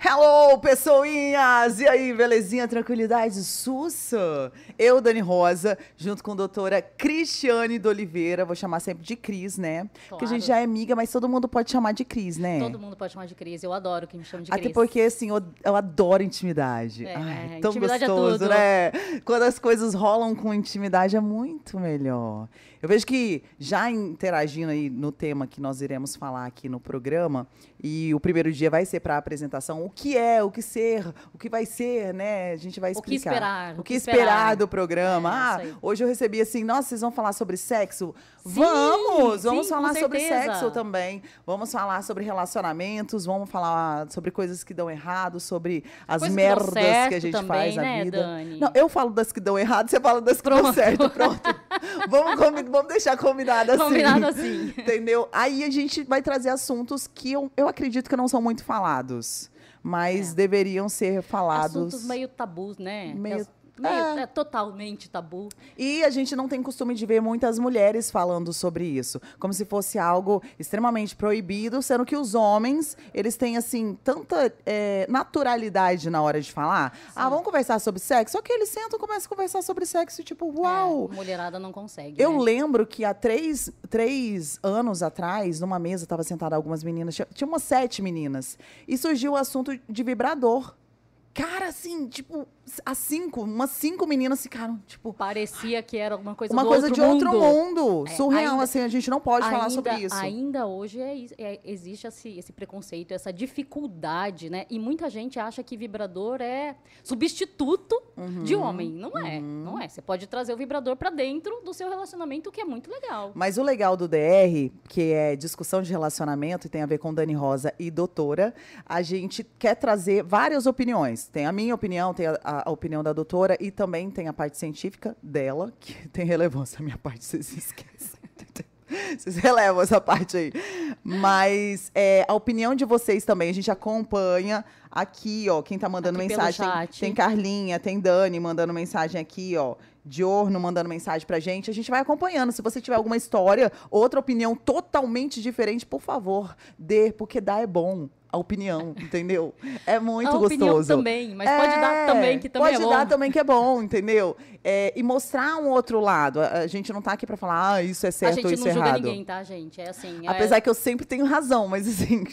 Hello, pessoinhas! E aí, belezinha, tranquilidade, sussa? Eu, Dani Rosa, junto com a doutora Cristiane de Oliveira, vou chamar sempre de Cris, né? Porque a gente já é amiga, mas todo mundo pode chamar de Cris, né? Todo mundo pode chamar de Cris, eu adoro que me chame de Até Cris. porque, assim, eu, eu adoro intimidade. É, Ai, tão intimidade é gostoso, tudo. né? Quando as coisas rolam com intimidade é muito melhor. Eu vejo que, já interagindo aí no tema que nós iremos falar aqui no programa, e o primeiro dia vai ser para a apresentação, o que é, o que ser, o que vai ser, né? A gente vai O que explicar. esperar, O que esperar do programa. É, ah, hoje eu recebi assim, nossa, vocês vão falar sobre sexo? Sim, vamos! Vamos sim, falar sobre sexo também. Vamos falar sobre relacionamentos, vamos falar sobre coisas que dão errado, sobre as Coisas que dão merdas que, certo a gente também, faz na né, vida. Dani? Não, eu falo das que dão errado, você fala das que dão Pronto. certo. Pronto. vamos, vamos deixar combinado assim. Combinado assim. Entendeu? Aí a gente vai trazer assuntos que eu, eu acredito que não são muito falados, mas É. deveriam ser falados. Assuntos meio tabus, né? Meio- meio- É. é totalmente tabu. E a gente não tem costume de ver muitas mulheres falando sobre isso, como se fosse algo extremamente proibido, sendo que os homens, eles têm, assim, tanta é, naturalidade na hora de falar. Ah, vamos conversar sobre sexo? Só que eles sentam e começam a conversar sobre sexo, tipo, uau! É, mulherada não consegue. Eu né? lembro que há três, três anos atrás, numa mesa, estava sentada algumas meninas, tinha, tinha umas sete meninas, e surgiu o assunto de vibrador. Cara, assim, tipo, as cinco, umas cinco meninas ficaram, tipo, Parecia que era alguma coisa uma coisa de outro mundo. mundo. É, Surreal, ainda- assim, a gente não pode falar ainda, sobre isso. Ainda hoje é é- existe esse, esse preconceito, essa dificuldade, né? E muita gente acha que vibrador é substituto de Uhum, homem. Não é, não é. Você pode trazer o vibrador para dentro do seu relacionamento, o que é muito legal. Mas o legal do DR, que é discussão de relacionamento e tem a ver com Dani Rosa e doutora, a gente quer trazer várias opiniões. Tem a minha opinião, tem a, a- a opinião da doutora e também tem a parte científica dela, que tem relevância. A minha parte vocês esquecem. Vocês relevam essa parte aí. Mas é, a opinião de vocês também, a gente acompanha aqui, ó. Quem tá mandando Aqui mensagem. Tem Carlinha, tem Dani mandando mensagem aqui, ó. Diorno mandando mensagem pra gente. A gente vai acompanhando. Se você tiver alguma história, outra opinião totalmente diferente, por favor, dê, porque dar é bom. A opinião, entendeu? É muito a opinião gostoso. também, mas pode dar É, também, que também pode é bom. dar também que é bom, entendeu? É, e mostrar um outro lado. A, a gente não tá aqui pra falar, ah, isso é a certo gente ou não isso é julga errado. ninguém, tá, gente? É assim. é- Apesar que eu sempre tenho razão, mas assim.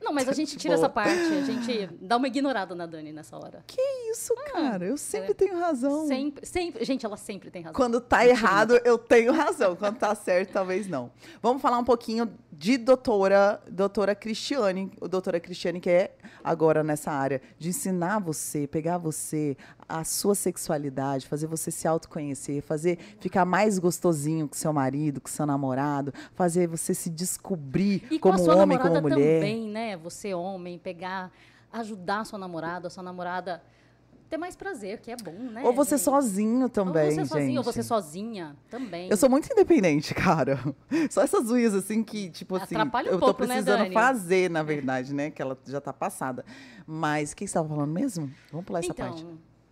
Não, mas a gente tira Boa. essa parte, a gente dá uma ignorada na Dani nessa hora. Que isso, cara? Eu sempre tenho razão. Sempre, sempre. Gente, ela sempre tem razão. Quando tá Mentira. errado, eu tenho razão. Quando tá certo, talvez não. Vamos falar um pouquinho de doutora, doutora Cristiane. O doutora Cristiane, que é agora nessa área de ensinar você, pegar você, a sua sexualidade, fazer você se autoconhecer, fazer ficar mais gostosinho com seu marido, com seu namorado, fazer você se descobrir E com como homem, como mulher. também, né? Você, homem, pegar, ajudar a sua namorada, a sua namorada ter mais prazer, que é bom, né? Ou você gente? sozinho também, Ou você sozinho, gente. ou você sozinha também. Eu sou muito independente, cara. Só essas unhas, assim, que, tipo assim, Atrapalha um eu tô pouco, né, precisando Dani? fazer, na verdade, né? Que ela já tá passada. Mas o que você estava falando mesmo? Vamos pular essa então, parte.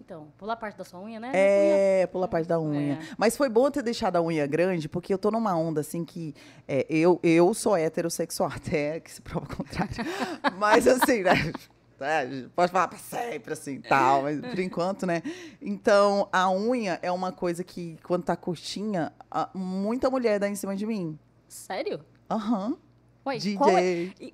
Então, pular a parte da sua unha, né? É, pula a parte da unha. É. Mas foi bom ter deixado a unha grande, porque eu tô numa onda, assim, que é, eu, eu sou heterossexual, até que se prova o contrário. Mas, assim, né? é, pode falar pra sempre, assim, tal, mas por enquanto, né? Então, a unha é uma coisa que, quando tá curtinha, a- muita mulher dá em cima de mim. Sério? Aham. Ué, DJ. qual é? E-.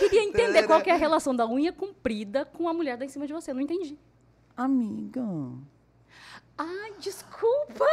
Eu queria entender qual que é a relação da unha comprida com a mulher dar em cima de você. Não entendi. Amiga. Ai, desculpa.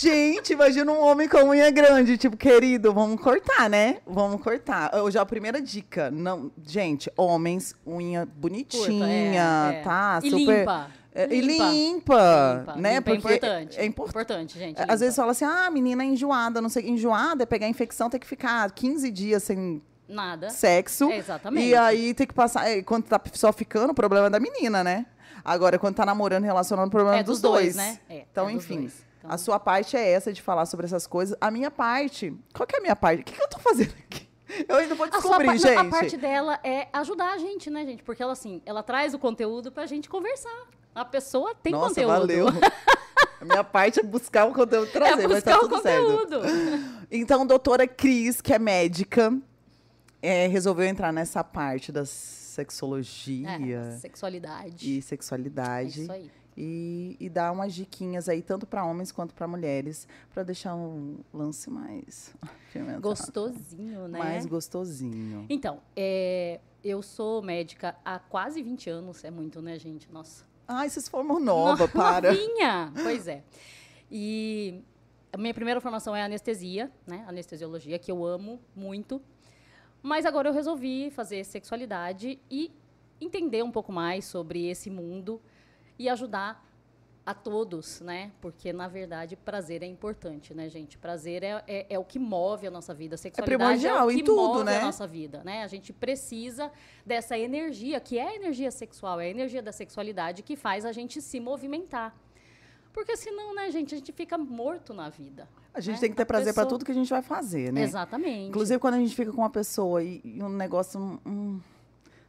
Gente, imagina um homem com unha grande, tipo, querido, vamos cortar, né? Vamos cortar. Eu, já a primeira dica, não, gente, homens, unha bonitinha, Curta, é, é. tá? E Super limpa. É, e limpa, Limpa. né? Limpa é Porque importante. É importante. Importante, gente. Às limpa. vezes fala assim, ah, menina enjoada, não sei, enjoada é pegar infecção, tem que ficar 15 dias sem Nada. sexo. É, exatamente. E aí tem que passar, é, quando tá só ficando, o problema é da menina, né? Agora, quando tá namorando, relacionando, o problema é É dos, dois. dois, né? É, então, é enfim. dois. Então- A sua parte é essa de falar sobre essas coisas. A minha parte. Qual que é a minha parte? O que, que eu tô fazendo aqui? Eu ainda vou A, descobrir, par- gente. não, a parte dela é ajudar a gente, né, gente? Porque ela, assim, ela traz o conteúdo pra gente conversar. A pessoa tem Nossa, conteúdo. valeu. A minha parte é buscar o conteúdo e trazer, É mas tá buscar o tudo certo. conteúdo. Então, doutora Cris, que é médica, é, resolveu entrar nessa parte da sexologia É, sexualidade. e É sexualidade. isso aí. e, e dar umas diquinhas aí, tanto para homens quanto para mulheres, para deixar um lance mais Gostosinho, né? mais gostosinho. Então, é, eu sou médica há quase 20 anos. É muito, né, gente? Nossa. Ai, vocês formam nova, para. Novinha! Pois é. E a minha primeira formação é anestesia, né? Anestesiologia, que eu amo muito. Mas agora eu resolvi fazer sexualidade e entender um pouco mais sobre esse mundo e ajudar a todos, né? Porque, na verdade, prazer é importante, né, gente? Prazer é, é, é o que move a nossa vida. Sexualidade é, primordial o em que tudo, move né? a nossa vida, né? A gente precisa dessa energia, que é a energia sexual, é a energia da sexualidade que faz a gente se movimentar. Porque senão, né, gente, a gente fica morto na vida. A gente né? tem que ter prazer para pessoa- tudo que a gente vai fazer, né? Exatamente. Inclusive, quando a gente fica com uma pessoa e, e um negócio. não,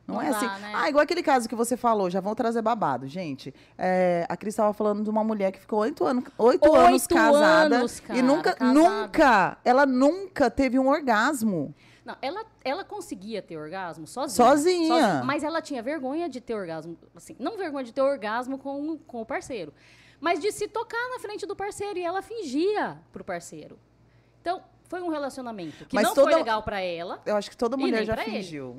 Não é dá, assim. né? Ah, igual aquele caso que você falou, já vão trazer babado. Gente, é, a Cris estava falando de uma mulher que ficou oito anos, oito anos casada. anos, cara, e nunca, casada. nunca, ela nunca teve um orgasmo. Não, ela, ela conseguia ter orgasmo sozinha. Sozinha. Mas ela tinha vergonha de ter orgasmo. Assim, não vergonha de ter orgasmo com, com o parceiro. Mas de se tocar na frente do parceiro. E ela fingia pro parceiro. Então, foi um relacionamento que Mas não toda- foi legal pra ela. Eu acho que toda mulher já ele. fingiu.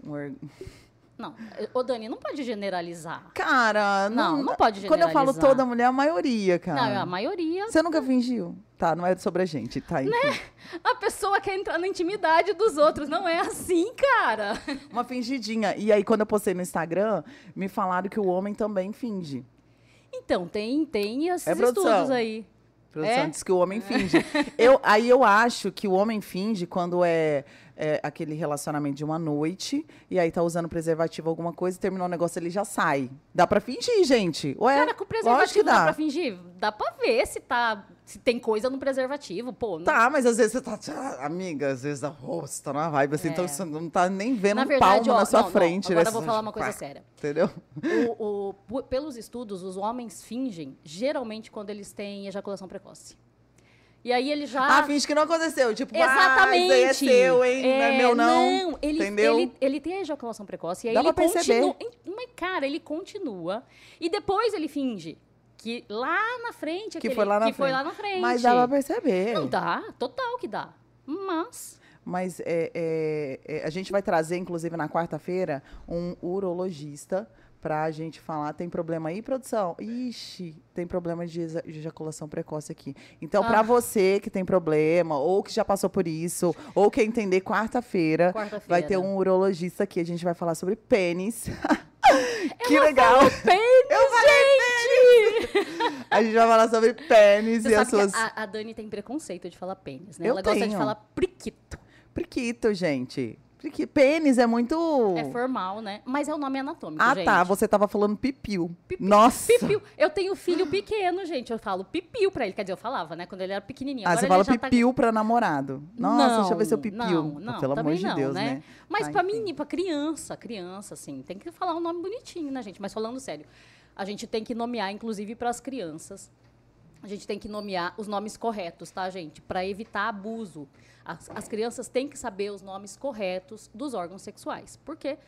Não, ô Dani, não pode generalizar. Cara, não, Não, não pode Quando eu falo generalizar. toda mulher, a maioria, cara. Não, a maioria. Você nunca fingiu? Tá, não é sobre a gente, tá? Enfim. A pessoa quer entrar na intimidade dos outros. Não é assim, cara. Uma fingidinha. E aí, quando eu postei no Instagram, me falaram que o homem também finge. Então, tem, tem esses É estudos aí. Produção É? diz que o homem finge. eu, aí eu acho que o homem finge quando é, é aquele relacionamento de uma noite, e aí tá usando preservativo alguma coisa, terminou o negócio, ele já sai. Dá pra fingir, gente. Ué, Cara, com o lógico que preservativo dá dá. pra fingir? Dá pra ver se tá. Se tem coisa no preservativo, pô. não- Tá, mas às vezes você tá. ah, Amiga, às vezes oh, você tá numa vibe assim, É. então você não tá nem vendo Na um palmo ó, na sua não, não, frente. agora né? eu vou falar uma coisa séria. Entendeu? O- o- pelos estudos, os homens fingem, geralmente, quando eles têm ejaculação precoce. E aí ele já. Ah, finge que não aconteceu. Tipo, Exatamente. ah, isso aí é seu, hein? não é meu, não. Não, ele, Entendeu? ele, ele tem a ejaculação precoce. E aí Dá ele pra perceber. continua. Mas, cara, ele continua. E depois ele finge que lá na frente. Que aquele- foi lá na que foi frente. lá na frente. Mas dá pra perceber. Não dá, total que dá. Mas. Mas é, é, é, a gente vai trazer, inclusive, na quarta-feira, um urologista pra gente falar. Tem problema aí, produção? Ixi, tem problema de ejaculação precoce aqui. Então, pra Ah. você que tem problema, ou que já passou por isso, ou quer entender, quarta-feira Quarta-feira. vai ter um urologista aqui. A gente vai falar sobre pênis. que legal! Pênis, gente! A gente vai falar sobre pênis Você e as suas. a, a Dani tem preconceito de falar pênis, né? Eu Ela gosta de tenho. falar priquito. Priquito, gente. Priqui... Pênis é muito. É formal, né? Mas é o nome anatômico, Ah, gente. tá. Você tava falando pipiu. Pipi- Nossa. Pipiu. Eu tenho filho pequeno, gente. Eu falo pipiu pra ele. Quer dizer, eu falava, né? Quando ele era pequenininho. Ah, Agora você fala tá- pipiu pra namorado. Nossa, deixa eu ver seu pipiu. Não, não, Pelo amor de não, Deus, né? né? Mas Ah, pra mim, pra criança, criança, assim, tem que falar um nome bonitinho, né, gente? Mas falando sério, a gente tem que nomear, inclusive, pras crianças. A gente tem que nomear os nomes corretos, tá, gente? Pra evitar abuso. As, as crianças têm que saber os nomes corretos dos órgãos sexuais. Por quê?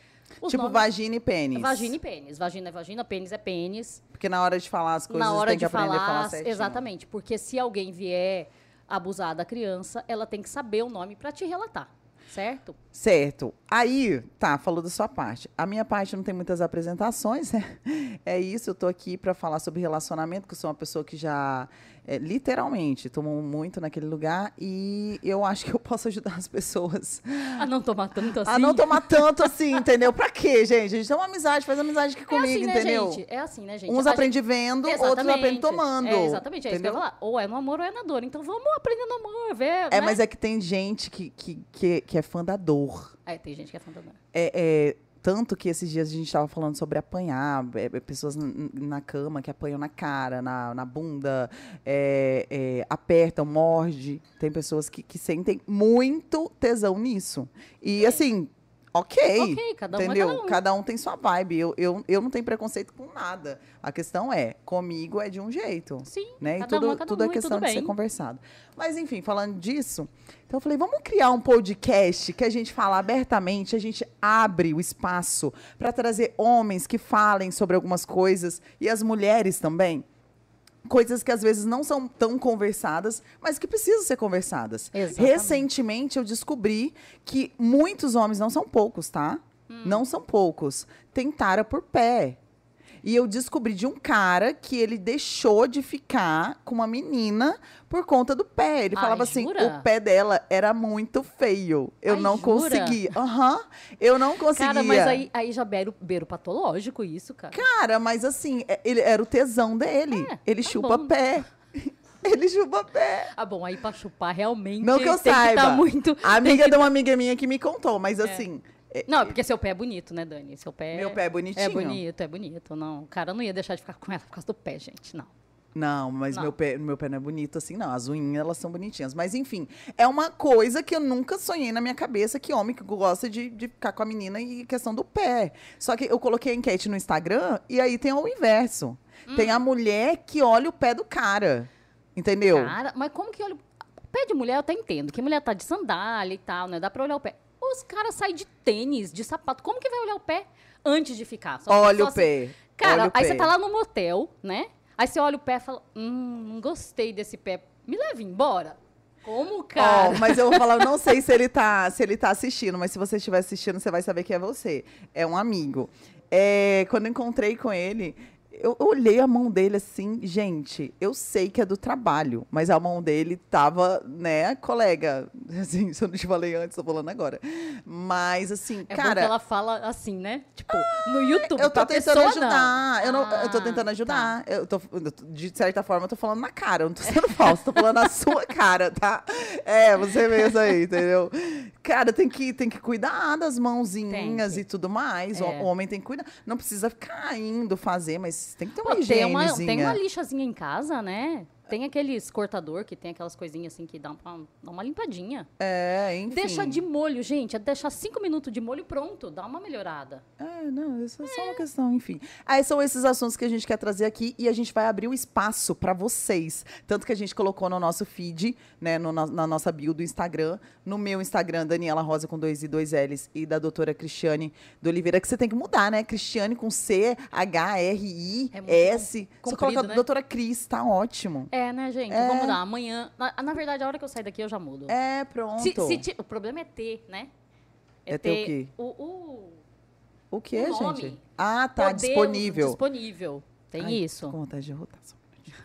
Os Tipo nomes- vagina e pênis. Vagina e pênis. Vagina é vagina, pênis é pênis. Porque na hora de falar as coisas, Na hora tem de que aprender falar, a falar certinho. exatamente, porque se alguém vier abusar da criança, ela tem que saber o nome para te relatar, certo? Certo. Aí, tá, falou da sua parte. A minha parte não tem muitas apresentações, né? É isso, eu tô aqui pra falar sobre relacionamento, que eu sou uma pessoa que já, é, literalmente, tomou muito naquele lugar e eu acho que eu posso ajudar as pessoas A não tomar tanto assim. a não tomar tanto assim, entendeu? Pra quê, gente? A gente tem uma amizade, faz amizade aqui é comigo, assim, né, entendeu? gente? É assim, né, gente? Uns aprendem vendo, gente- outros aprendem Exatamente. tomando. É, exatamente, é isso que eu falar. Ou é no amor ou é na dor. Então vamos aprender no amor, ver, É, né? mas é que tem gente que, que, que, que é fã da dor. É, tem gente que é fã da dor. É, é, tanto que esses dias a gente estava falando sobre apanhar, é, é, pessoas na cama que apanham na cara, na, na bunda, é, é, apertam, morde. Tem pessoas que, que sentem muito tesão nisso. E assim, ok. Ok, cada um é entendeu? cada um. tem sua vibe. Eu, eu, eu não tenho preconceito com nada. A questão é, comigo é de um jeito. Sim, Né? E cada tudo, um é cada tudo um é questão tudo de ser conversado. Mas, enfim, falando disso, então eu falei, vamos criar um podcast que a gente fala abertamente, a gente abre o espaço para trazer homens que falem sobre algumas coisas e as mulheres também. Coisas que às vezes não são tão conversadas, mas que precisam ser conversadas. Exatamente. Recentemente eu descobri que muitos homens, não são poucos, tá? Hum. Não são poucos, tentaram por pé. E eu descobri de um cara que ele deixou de ficar com uma menina por conta do pé. Ele Ai, falava assim: jura? o pé dela era muito feio. Eu Ai, não jura? conseguia. Aham. eu não conseguia. Cara, mas aí, aí já beiro, beiro patológico isso, cara. Cara, mas assim, é- ele era o tesão dele. É, ele tá chupa bom. pé. ele chupa pé. Ah, bom, aí pra chupar realmente Não que eu saiba. que tá muito... A amiga de uma amiga minha que me contou, mas assim. É- Não, é porque seu pé é bonito, né, Dani? Seu pé... Meu pé é bonitinho. É bonito, é bonito. Não, o cara não ia deixar de ficar com ela por causa do pé, gente, não. Não, mas Não. Meu, pé, meu pé não é bonito assim, não. As unhas, elas são bonitinhas. Mas, enfim, é uma coisa que eu nunca sonhei na minha cabeça, que homem que gosta de, de ficar com a menina e questão do pé. Só que eu coloquei a enquete no Instagram e aí tem o inverso. Tem Hum. a mulher que olha o pé do cara. Entendeu? Cara, mas como que olha... Pé de mulher eu até entendo, que mulher tá de sandália e tal, né? Dá pra olhar o pé. Os caras saem de tênis, de sapato. Como que vai olhar o pé antes de ficar? Só- olha o assim- pé. Cara, olha aí pé. você tá lá no motel, né? Aí você olha o pé e fala, hum, não gostei desse pé. Me leve embora. Como, cara? mas eu vou falar, eu não sei se ele tá, se ele tá assistindo, mas se você estiver assistindo, você vai saber que é você. É um amigo. É, quando encontrei com ele, eu olhei a mão dele assim, gente, eu sei que é do trabalho, mas a mão dele tava, né, colega. Assim, se eu não te falei antes, tô falando agora. Mas, assim, É cara. que ela fala assim, né? Tipo, no YouTube, Eu tô tentando pessoa, ajudar. Não. Eu, não, eu tô Ah, tentando tá. ajudar. Eu tô, eu tô- de certa forma, eu tô falando na cara. Eu não tô sendo falsa, tô falando na sua cara, tá? É, você mesmo aí, entendeu? Cara, tem que, tem que cuidar das mãozinhas que. e tudo mais. É. o homem tem que cuidar. Não precisa ficar indo fazer, mas tem que ter uma Pô, tem, uma, tem uma lixazinha em casa, né? Tem aqueles cortador que tem aquelas coisinhas assim que dá uma, dá uma limpadinha. É, enfim. Deixa de molho, gente. É deixar cinco minutos de molho e pronto. Dá uma melhorada. É, não, isso é só uma questão, enfim. Aí são esses assuntos que a gente quer trazer aqui e a gente vai abrir o espaço para vocês. Tanto que a gente colocou no nosso feed, né, no na nossa bio do Instagram, no meu Instagram, Daniela Rosa com dois i dois L's e da doutora Cristiane do Oliveira, que você tem que mudar, né? Cristiane com C, H, R, I, É S. Você comprido, coloca né? doutora Cris, tá ótimo. É, né, gente? É. Vamos mudar. Amanhã. Na, na verdade, a hora que eu sair daqui, eu já mudo. É, pronto. Se- se ti- o problema é ter, né? É ter o quê? O, o, O que, o nome. gente? Ah, tá, poder disponível. Disponível. Tem Ai, isso. Com vontade de rotar só um minutinho.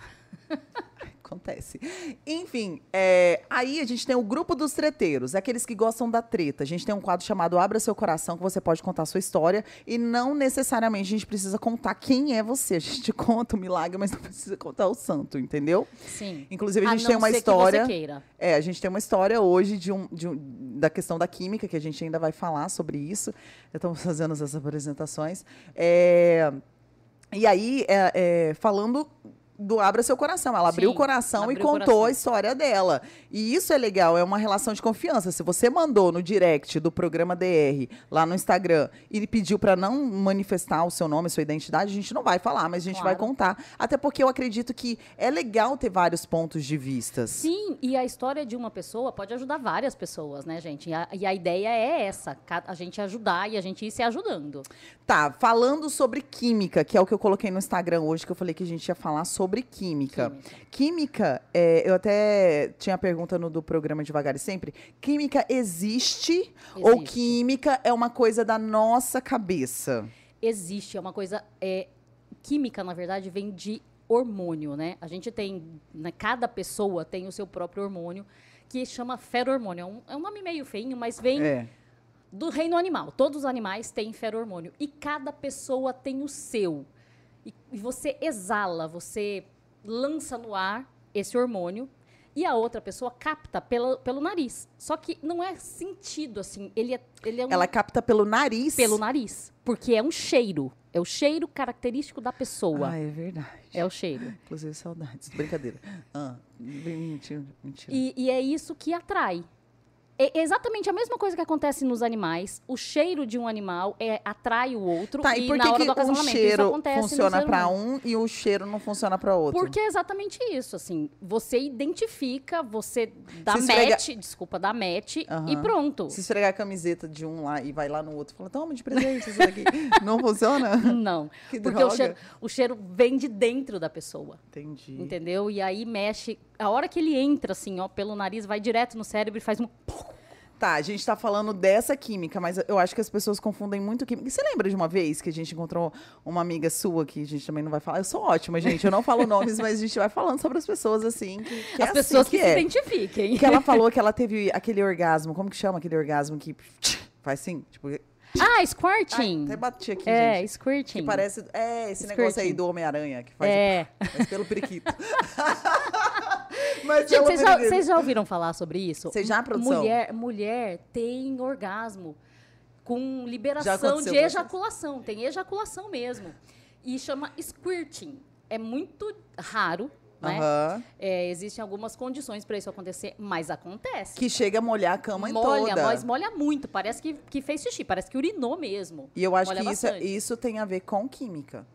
Acontece. Enfim, é, aí a gente tem o grupo dos treteiros, aqueles que gostam da treta. A gente tem um quadro chamado Abra Seu Coração, que você pode contar a sua história. E não necessariamente a gente precisa contar quem é você. A gente conta o milagre, mas não precisa contar o santo, entendeu? Sim. Inclusive, a A gente não tem uma que história. você queira. É, a gente tem uma história hoje de um, de um- da questão da química, que a gente ainda vai falar sobre isso. Estamos fazendo essas apresentações. É, e aí, é, é, falando do Abra Seu Coração. Ela abriu o Sim, coração e abriu o contou coração. a história dela. E isso é legal, é uma relação de confiança. Se você mandou no direct do programa DR, lá no Instagram, e pediu para não manifestar o seu nome, a sua identidade, a gente não vai falar, mas a gente vai Claro. contar. Até porque eu acredito que é legal ter vários pontos de vistas. Sim, e a história de uma pessoa pode ajudar várias pessoas, né, gente? E a, e a ideia é essa, a gente ajudar e a gente ir se ajudando. Tá, falando sobre química, que é o que eu coloquei no Instagram hoje, que eu falei que a gente ia falar sobre química. Química. Química, é, eu até tinha a pergunta no do programa Devagar e Sempre. Química existe, ou Existe. química é uma coisa da nossa cabeça? Existe, é uma coisa. É, química, na verdade, vem de hormônio, né? A gente tem. Né, cada pessoa tem o seu próprio hormônio, que chama ferormônio. É um, é um nome meio feinho, mas vem É. do reino animal. Todos os animais têm ferormônio. E cada pessoa tem o seu. E, e você exala, você lança no ar esse hormônio. E a outra pessoa capta pelo, pelo nariz. Só que não é sentido, assim. Ele é, ele é um, Ela capta pelo nariz? pelo nariz. Porque é um cheiro. É o cheiro característico da pessoa. Ah, é verdade. É o cheiro. Inclusive, saudades. Brincadeira. Ah, mentira, mentira. E, e é isso que atrai. É exatamente a mesma coisa que acontece nos animais. O cheiro de um animal é, atrai o outro. Tá, e, e por na que, hora que do o cheiro funciona humano. um e o cheiro não funciona pra outro? Porque é exatamente isso, assim, você identifica, você dá Se esfrega- match, desculpa, dá match e pronto. Se esfregar a camiseta de um lá e vai lá no outro e fala, toma de presente isso daqui. não funciona? Não, Que porque droga. o cheiro, o cheiro vem de dentro da pessoa, Entendi. entendeu? E aí mexe, a hora que ele entra, assim, ó, pelo nariz, vai direto no cérebro e faz um... Tá, a gente tá falando dessa química, mas eu acho que as pessoas confundem muito química. E Você lembra de uma vez que a gente encontrou uma amiga sua, que a gente também não vai falar? Eu sou ótima, gente. Eu não falo nomes, mas a gente vai falando sobre as pessoas assim. Que, que é As assim pessoas que, que se é. identifiquem. Que ela falou que ela teve aquele orgasmo. Como que chama aquele orgasmo que faz assim? Tipo, Ah, ai, squirting. até bati aqui, é, gente. squirting. Que parece. É, esse negócio aí Squirting. do Homem-Aranha, que faz. É. Mas pelo periquito. mas Gente, pelo vocês já, vocês já ouviram falar sobre isso? Vocês já, produção? Mulher, mulher tem orgasmo com liberação de ejaculação. Tem ejaculação mesmo. E chama squirting. É muito raro, né? Aham. É, existem algumas condições para isso acontecer, mas acontece. Que chega a molhar a cama molha, toda. mas molha muito. Parece que, que fez xixi, parece que urinou mesmo. E eu acho Molha que isso, é- isso tem a ver com química.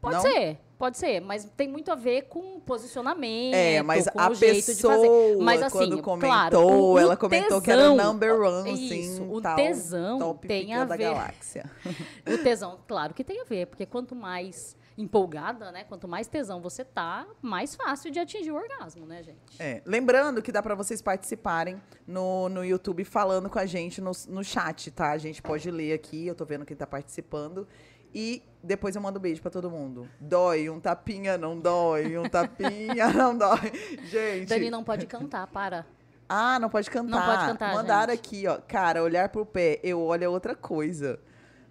Pode Não? ser, pode ser, mas tem muito a ver com posicionamento, É, mas com a o jeito de fazer. pessoa, Mas assim, quando comentou, claro, o- o ela comentou que era tesão- number one, Isso, assim, o tal, tesão top tem a da ver. galáxia. O tesão, claro que tem a ver, porque quanto mais empolgada, né, quanto mais tesão você tá, mais fácil de atingir o orgasmo, né, gente? É, lembrando que dá pra vocês participarem no, no YouTube falando com a gente no, no chat, tá? A gente pode ler aqui, eu tô vendo quem tá participando. E depois eu mando beijo pra todo mundo. Dói, um tapinha não dói, um tapinha não dói. Gente. Dani não pode cantar, para. Ah, não pode cantar. Não pode cantar, Mandaram gente. aqui, ó. Cara, olhar pro pé, eu olho é outra coisa.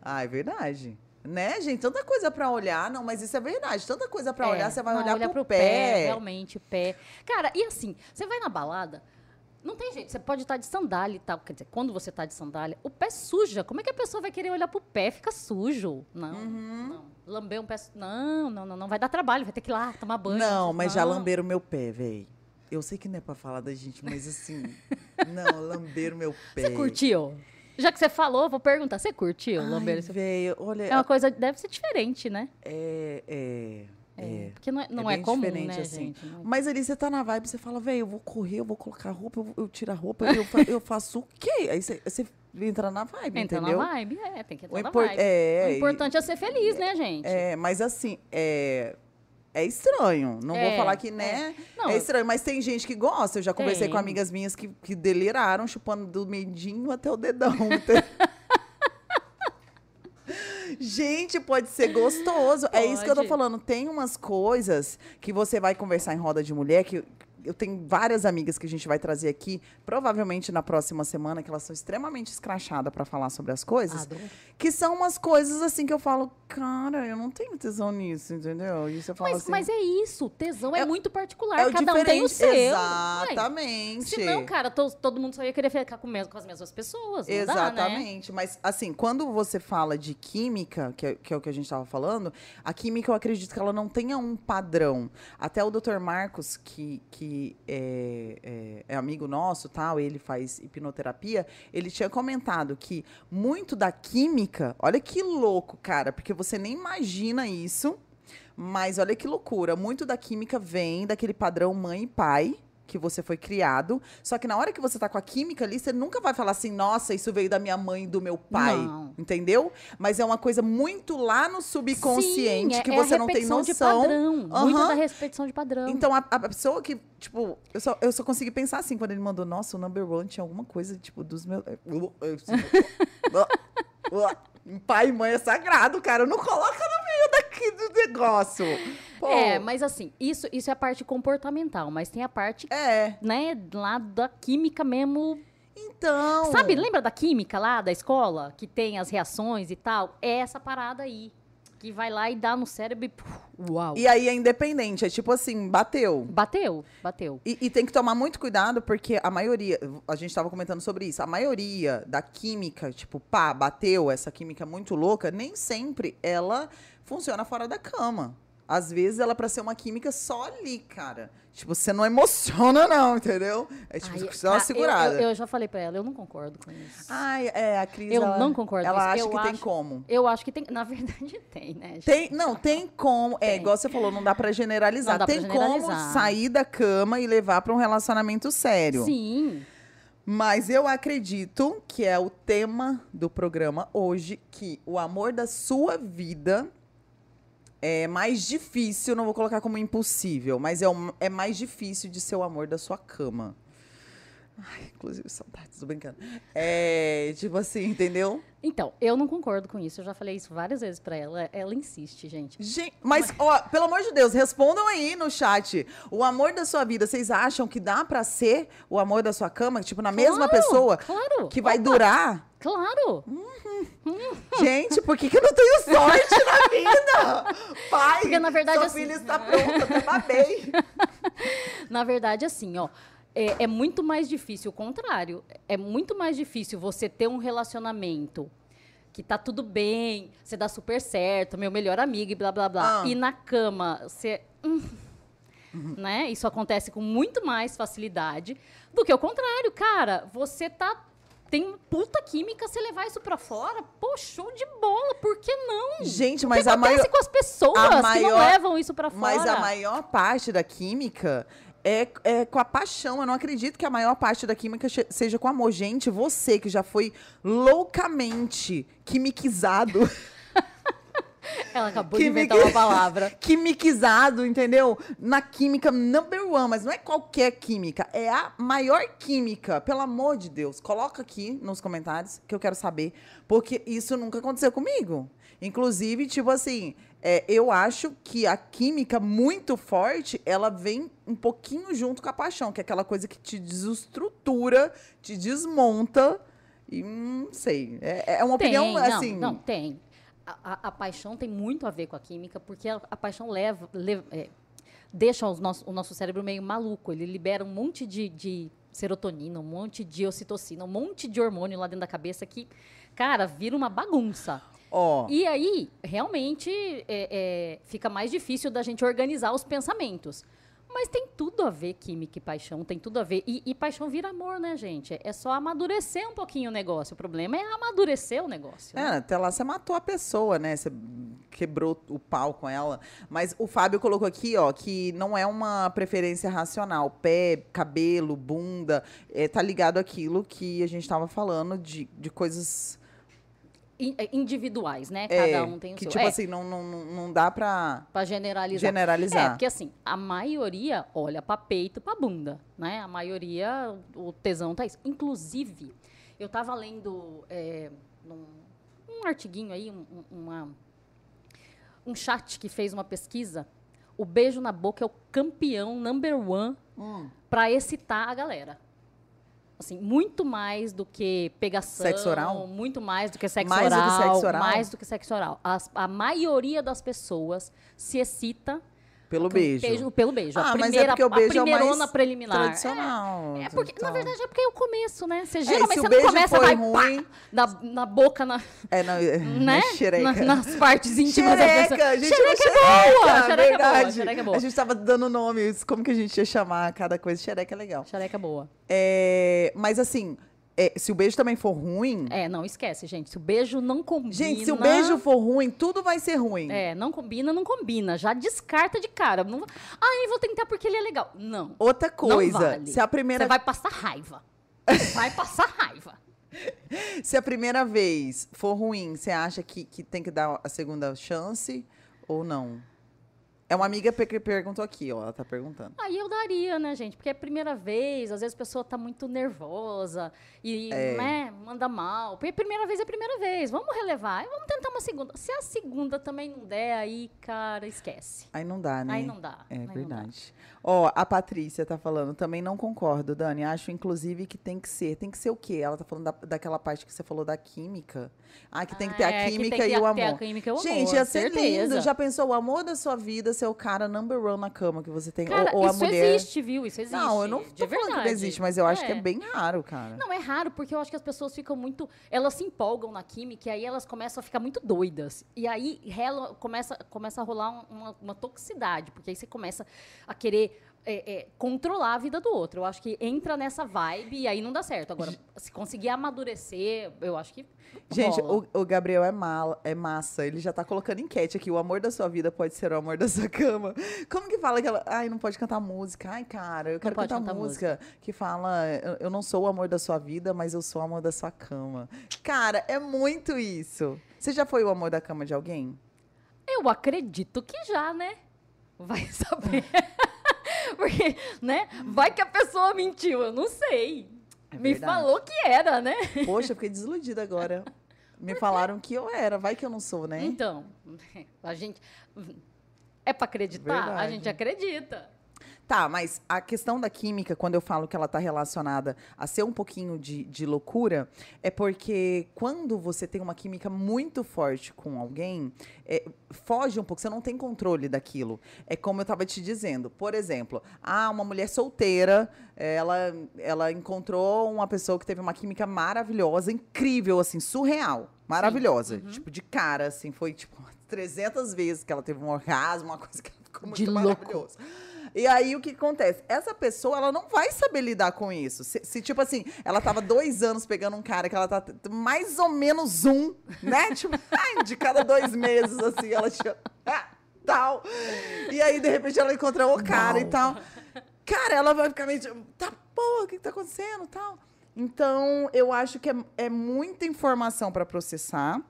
Ah, é verdade. Né, gente? Tanta coisa pra olhar. Não, mas isso é verdade. Tanta coisa pra É, olhar, você vai não, olhar olha pro, pro pé. Realmente, o pé. Cara, e assim, você vai na balada, não tem jeito, você pode estar de sandália e tal. Quer dizer, quando você tá de sandália, o pé suja. Como é que a pessoa vai querer olhar pro pé? Fica sujo. Não, Uhum. não. Lamber um pé. su- Não, não, não, não. Vai dar trabalho, vai ter que ir lá tomar banho. Não, mas já Não. lamberam meu pé, véi. Eu sei que não é pra falar da gente, mas assim. não, lamberam meu pé. Você curtiu? Já que você falou, vou perguntar. Você curtiu Ai, esse véi, olha. É uma coisa, deve ser diferente, né? É. É. é. Porque não é, não é é, bem comum, diferente, né, assim. gente? Não é- Mas ali você tá na vibe, você fala, velho, eu vou correr, eu vou colocar roupa, eu, eu tiro a roupa, eu, fa- eu faço o quê? Aí você, você entra na vibe, Entra entendeu? na vibe, é, tem que entrar O na impor- vibe. é, o e- importante é ser feliz, né, gente? É, mas assim, é. É estranho. Não vou É, falar que, né? Não, é estranho, mas tem gente que gosta. Eu já conversei Tem. com amigas minhas que, que deliraram, chupando do medinho até o dedão. Gente, pode ser gostoso. É isso que eu tô Pode. falando. Tem umas coisas que você vai conversar em roda de mulher que eu tenho várias amigas que a gente vai trazer aqui, provavelmente na próxima semana, que elas são extremamente escrachadas pra falar sobre as coisas. Adoro. Que são umas coisas assim que eu falo, cara, eu não tenho tesão nisso, entendeu? E você fala Mas, assim. mas é isso, tesão é, É- muito particular, é cada um tem o seu. Exatamente. Senão, cara, to- todo mundo só ia querer ficar com, com as mesmas pessoas. Não Dá, né? Exatamente. Mas, assim, quando você fala de química, que é, que é o que a gente estava falando, a química eu acredito que ela não tenha um padrão. Até o Dr. Marcos, que, que é, é- é amigo nosso, tal, ele faz hipnoterapia, ele tinha comentado que muito da química, olha que louco, cara, porque você nem imagina isso, mas olha que loucura, muito da química vem daquele padrão mãe e pai que você foi criado. Só que na hora que você tá com a química ali, você nunca vai falar assim, nossa, isso veio da minha mãe e do meu pai. Não. Entendeu? Mas é uma coisa muito lá no subconsciente Sim, é- que é você não tem noção. de padrão. Muito Aham. da repetição de padrão. Então, a, a pessoa que, tipo, eu só, eu só consegui pensar assim, quando ele mandou, nossa, o number one tinha alguma coisa, tipo, dos meus. Pai e mãe é sagrado, cara. Não coloca no do negócio. Pô, É, mas assim, isso, isso é a parte comportamental, mas tem a parte, é. né, lá da química mesmo. Então. Sabe, lembra da química lá da escola? Que tem as reações e tal? É essa parada aí. Que vai lá e dá no cérebro e. puf, Uau! E aí é independente, é tipo assim, bateu. Bateu, bateu. E, e tem que tomar muito cuidado, porque a maioria, a gente estava comentando sobre isso, a maioria da química, tipo, pá, bateu, essa química muito louca, nem sempre ela funciona fora da cama. Às vezes ela pra ser uma química só ali, cara. Tipo, você não emociona, não, entendeu? É tipo, Ai, você dá uma tá, eu- segurada. Eu, eu já falei pra ela, eu não concordo com isso. Ai, é, a Cris. Eu ela, não concordo com Ela isso. acha Eu que tem acho- como. Eu acho que tem. Na verdade, tem, né? Tem, não, tem como. É, Tem. igual você falou, não dá pra generalizar. Dá pra tem generalizar. como sair da cama e levar pra um relacionamento sério. Sim. Mas eu acredito que é o tema do programa hoje, que o amor da sua vida é mais difícil, não vou colocar como impossível, mas é, um- é mais difícil de ser o amor da sua cama. Ai, inclusive, saudades, tô brincando. É, tipo assim, entendeu? Então, eu não concordo com isso. Eu já falei isso várias vezes pra ela. Ela insiste, gente. Gente, mas, ó, pelo amor de Deus, respondam aí no chat. O amor da sua vida, vocês acham que dá pra ser o amor da sua cama? Tipo, na mesma Claro, pessoa? claro. Que vai Opa. durar? Claro. Gente, por que, que eu não tenho sorte na vida? Pai, Porque, na verdade, sua assim- filha está pronta, até babei. Na verdade, assim, ó. É, é muito mais difícil o contrário. É muito mais difícil você ter um relacionamento que tá tudo bem, você dá super certo, meu melhor amigo e blá blá blá. Ah. E na cama, você. hum, Né? Isso acontece com muito mais facilidade do que o contrário, cara. Você tá. Tem puta química, você levar isso pra fora, pô, show de bola, por que não? Gente, mas a acontece maior- com as pessoas a que não maior- levam isso pra fora? Mas a maior parte da química é, é com a paixão. Eu não acredito que a maior parte da química seja com amor. Gente, você que já foi loucamente quimiquizado. Ela acabou Química- de inventar uma palavra. quimiquizado, entendeu? Na química number one, mas não é qualquer química, é a maior química. Pelo amor de Deus, coloca aqui nos comentários que eu quero saber, porque isso nunca aconteceu comigo. Inclusive, tipo assim, é, eu acho que a química muito forte, ela vem um pouquinho junto com a paixão, que é aquela coisa que te desestrutura, te desmonta. E hum, não sei. É, é uma opinião tem, assim. Não, não, tem. A, a- paixão tem muito a ver com a química, porque a, a paixão leva, leva- é, deixa os nosso- o nosso cérebro meio maluco. Ele libera um monte de, de serotonina, um monte de ocitocina, um monte de hormônio lá dentro da cabeça que, cara, vira uma bagunça. Ó. E aí, realmente, é, é, fica mais difícil da gente organizar os pensamentos. Mas tem tudo a ver, química e paixão, tem tudo a ver. E, e paixão vira amor, né, gente? É só amadurecer um pouquinho o negócio. O problema é amadurecer o negócio. É, né? até lá você matou a pessoa, né? Você quebrou o pau com ela. Mas o Fábio colocou aqui, ó, que não é uma preferência racional. Pé, cabelo, bunda, é, tá ligado àquilo que a gente tava falando de, de coisas. É, individuais, né? é, Cada um tem o que, seu. tipo é, assim, não, não, não dá pra pra generalizar. generalizar. É, porque assim, a maioria olha pra peito, pra bunda, né? A maioria, o tesão tá isso. Inclusive, eu tava lendo é, num, um artiguinho aí, um, um- uma, um chat que fez uma pesquisa. O beijo na boca é o campeão number one Hum. pra excitar a galera. Assim, muito mais do que pegação. Sexo oral? Muito mais do que sexo Mais do que oral. sexo oral? Mais do que sexo oral. As- a maioria das pessoas se excita Pelo com beijo. pelo beijo. Ah, a mas é primeira, porque o beijo é a mais primeirona preliminar. Tradicional. É, é porque, na então. verdade, é porque é o começo, né? Você É, geralmente o você não beijo começa, vai ruim- pá, na, na boca, na, É, é, né? é xereca. Na- nas partes íntimas da Xereca, pessoa. gente, xereca não é boa! Xereca é boa, verdade. xereca é boa. A gente tava dando nomes, como que a gente ia chamar cada coisa. Xereca é legal. Xereca é boa. É, mas assim, é, se o beijo também for ruim. É, não, esquece, gente. Se o beijo não combina... Gente, se o beijo for ruim, tudo vai ser ruim. É, não combina, não combina. Já descarta de cara. Não... Ah, eu vou tentar porque ele é legal. Não. Outra coisa, não vale. se a primeira Você vai passar raiva. Vai passar raiva. se a primeira vez for ruim, você acha que, que tem que dar a segunda chance ou não? É uma amiga que perguntou aqui, ó, ela tá perguntando. Aí eu daria, né, gente? Porque é a primeira vez, às vezes a pessoa tá muito nervosa e, É. né, manda mal. Porque a primeira vez é a primeira vez. Vamos relevar vamos tentar uma segunda. Se a segunda também não der, aí, cara, esquece. Aí não dá, né? Aí não dá. É aí dá. verdade. Ó, a Patrícia tá falando, também não concordo, Dani. Acho, inclusive, que tem que ser. Tem que ser o quê? Ela tá falando da- daquela parte que você falou da química. Ah, que tem que ter É, a química e o ter a amor. química e o Gente, ia ser certeza. lindo. Já pensou o amor da sua vida ser o cara number one na cama que você tem? Cara, ou, ou a isso mulher. existe, viu? Isso existe. Não, eu não de tô falando que não existe, mas eu acho que é bem raro, cara. Não, é raro, porque eu acho que as pessoas ficam muito. Elas se empolgam na química e aí elas começam a ficar muito doidas. E aí rela- começa, começa a rolar uma, uma toxicidade, porque aí você começa a querer é, é, controlar a vida do outro. Eu acho que entra nessa vibe e aí não dá certo. Agora, se conseguir amadurecer, eu acho que. Gente, o, o Gabriel é, mala, é massa. Ele já tá colocando enquete aqui. O amor da sua vida pode ser o amor da sua cama. Como que fala aquela. Ai, não pode cantar música. Ai, cara, eu quero cantar cantar música que fala. Eu, eu não sou o amor da sua vida, mas eu sou o amor da sua cama. Cara, é muito isso. Você já foi o amor da cama de alguém? Eu acredito que já, né? Vai saber. Porque, né? Vai que a pessoa mentiu, eu não sei. É Me falou que era, né? Poxa, eu fiquei desiludida agora. Me falaram que eu era. Vai que eu não sou, né? Então, a gente. É pra acreditar? A Verdade. gente acredita. Tá, mas a questão da química, quando eu falo que ela está relacionada a ser um pouquinho de, de loucura, é porque quando você tem uma química muito forte com alguém, é, foge um pouco, você não tem controle daquilo. É como eu estava te dizendo. Por exemplo, ah, uma mulher solteira, ela, ela encontrou uma pessoa que teve uma química maravilhosa, incrível, assim, surreal. Maravilhosa. Uhum. Tipo, de cara, assim, foi tipo 300 vezes que ela teve um orgasmo, uma coisa que ficou muito De louco. E aí, o que acontece? Essa pessoa, ela não vai saber lidar com isso. Se, se, tipo assim, ela tava dois anos pegando um cara que ela tá mais ou menos um, né? Tipo, de cada dois meses, assim, ela tinha... ah, tal. E aí, de repente, ela encontra o cara e tal. Cara, ela vai ficar meio tipo, tá, pô, o que que tá acontecendo tal? Então, eu acho que é, é muita informação para processar.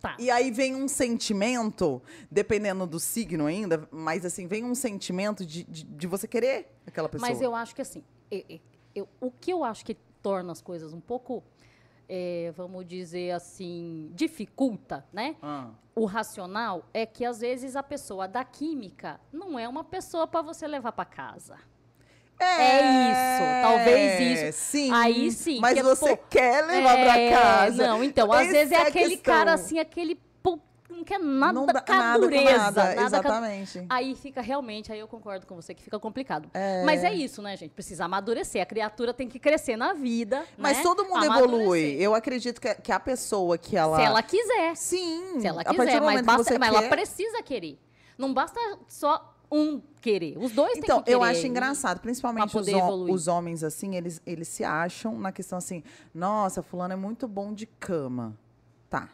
Tá. E aí vem um sentimento, dependendo do signo ainda, mas assim, vem um sentimento de, de, de você querer aquela pessoa. Mas eu acho que assim, e- e- eu- o que eu acho que torna as coisas um pouco, é, vamos dizer assim, dificulta, né? Ah. O racional é que às vezes a pessoa da química não é uma pessoa para você levar para casa. É isso, talvez isso. Sim. Aí sim, Mas que, você pô, quer levar pra É, casa. Não, então, às Essa vezes é a aquele questão. cara assim, aquele não quer nada não dá a nada nada. nada a- Exatamente. Aí fica realmente, aí eu concordo com você que fica complicado. É. Mas é isso, né, gente? Precisa amadurecer. A criatura tem que crescer na vida. Mas né? todo mundo Amadurecer. evolui. Eu acredito que, que a pessoa que ela. Se ela quiser. Sim. Se ela a quiser, mas, basta, mas quer... ela precisa querer. Não basta só um querer. Os dois têm Então, que querer. eu acho engraçado, principalmente os, hom- os homens, assim, eles, eles se acham na questão assim, nossa, fulano é muito bom de cama. Tá,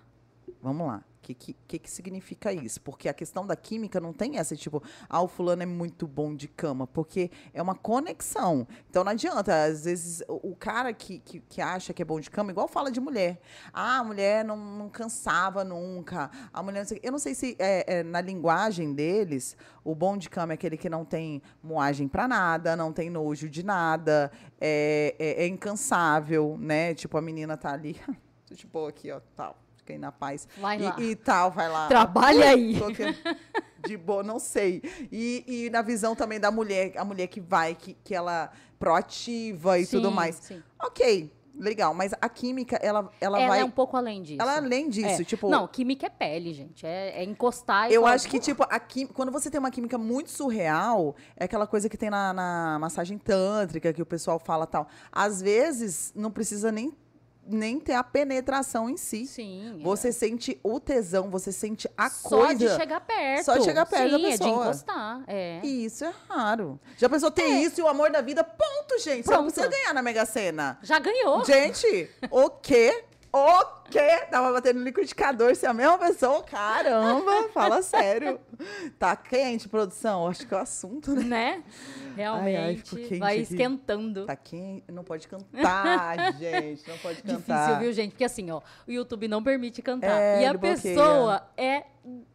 vamos lá. O que, que, que, significa isso? Porque a questão da química não tem essa, tipo, ah, o fulano é muito bom de cama, porque é uma conexão. Então não adianta, às vezes, o, cara que, que, que acha que é bom de cama, igual fala de mulher. Ah, a mulher não, não cansava nunca. A mulher não sei. Eu não sei se é, é, na linguagem deles, o bom de cama é aquele que não tem moagem pra nada, não tem nojo de nada, é, é, é incansável, né? Tipo, a menina tá ali, boa aqui, ó, tal. Aí na paz. Vai e, lá. e tal, vai lá. Trabalha aí. Tô aqui de boa, não sei. E, e na visão também da mulher, a mulher que vai, que, que ela proativa e tudo Sim, mais. sim. Ok, legal. Mas a química, ela, ela, Ela vai. é um pouco além disso. Ela além disso, É. tipo. Não, química é pele, gente. É, é encostar e Eu acho que, tipo, a quim- quando você tem uma química muito surreal, é aquela coisa que tem na, na massagem tântrica, que o pessoal fala tal. Às vezes, não precisa nem, nem ter a penetração em si. Sim. Você sente o tesão, você sente a Só coisa. de chegar perto. Só de chegar perto da Sim, é de pessoa. encostar. É. E isso é raro. Já pensou ter isso e o amor da vida? Ponto, gente. Você não Pronto. precisa ganhar na Mega Sena. Já ganhou. Gente, o quê? O quê? Tava batendo no liquidificador se é a mesma pessoa? Caramba, fala sério. Tá quente, produção? Acho que é o assunto, né? Né? Realmente. ai, ficou quente vai aqui. esquentando. Tá quente, não pode cantar, gente. Não pode cantar. Difícil, viu, gente? Porque assim, ó, o YouTube não permite cantar. É, e a bloqueia. pessoa é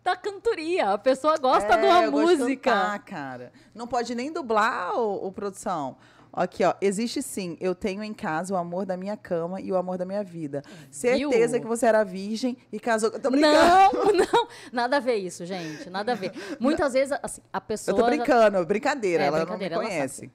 da cantoria. A pessoa gosta de É, uma eu gosto de música. cantar, cara. Não pode nem dublar, ô, produção. Aqui, ó. Existe sim. Eu tenho em casa o amor da minha cama e o amor da minha vida. Certeza Viu? que você era virgem e casou. Eu tô brincando. Não, não. Nada a ver isso, gente. Nada a ver. Muitas vezes, assim, a pessoa. Eu tô já- brincando, brincadeira. É, ela brincadeira, não ela me conhece.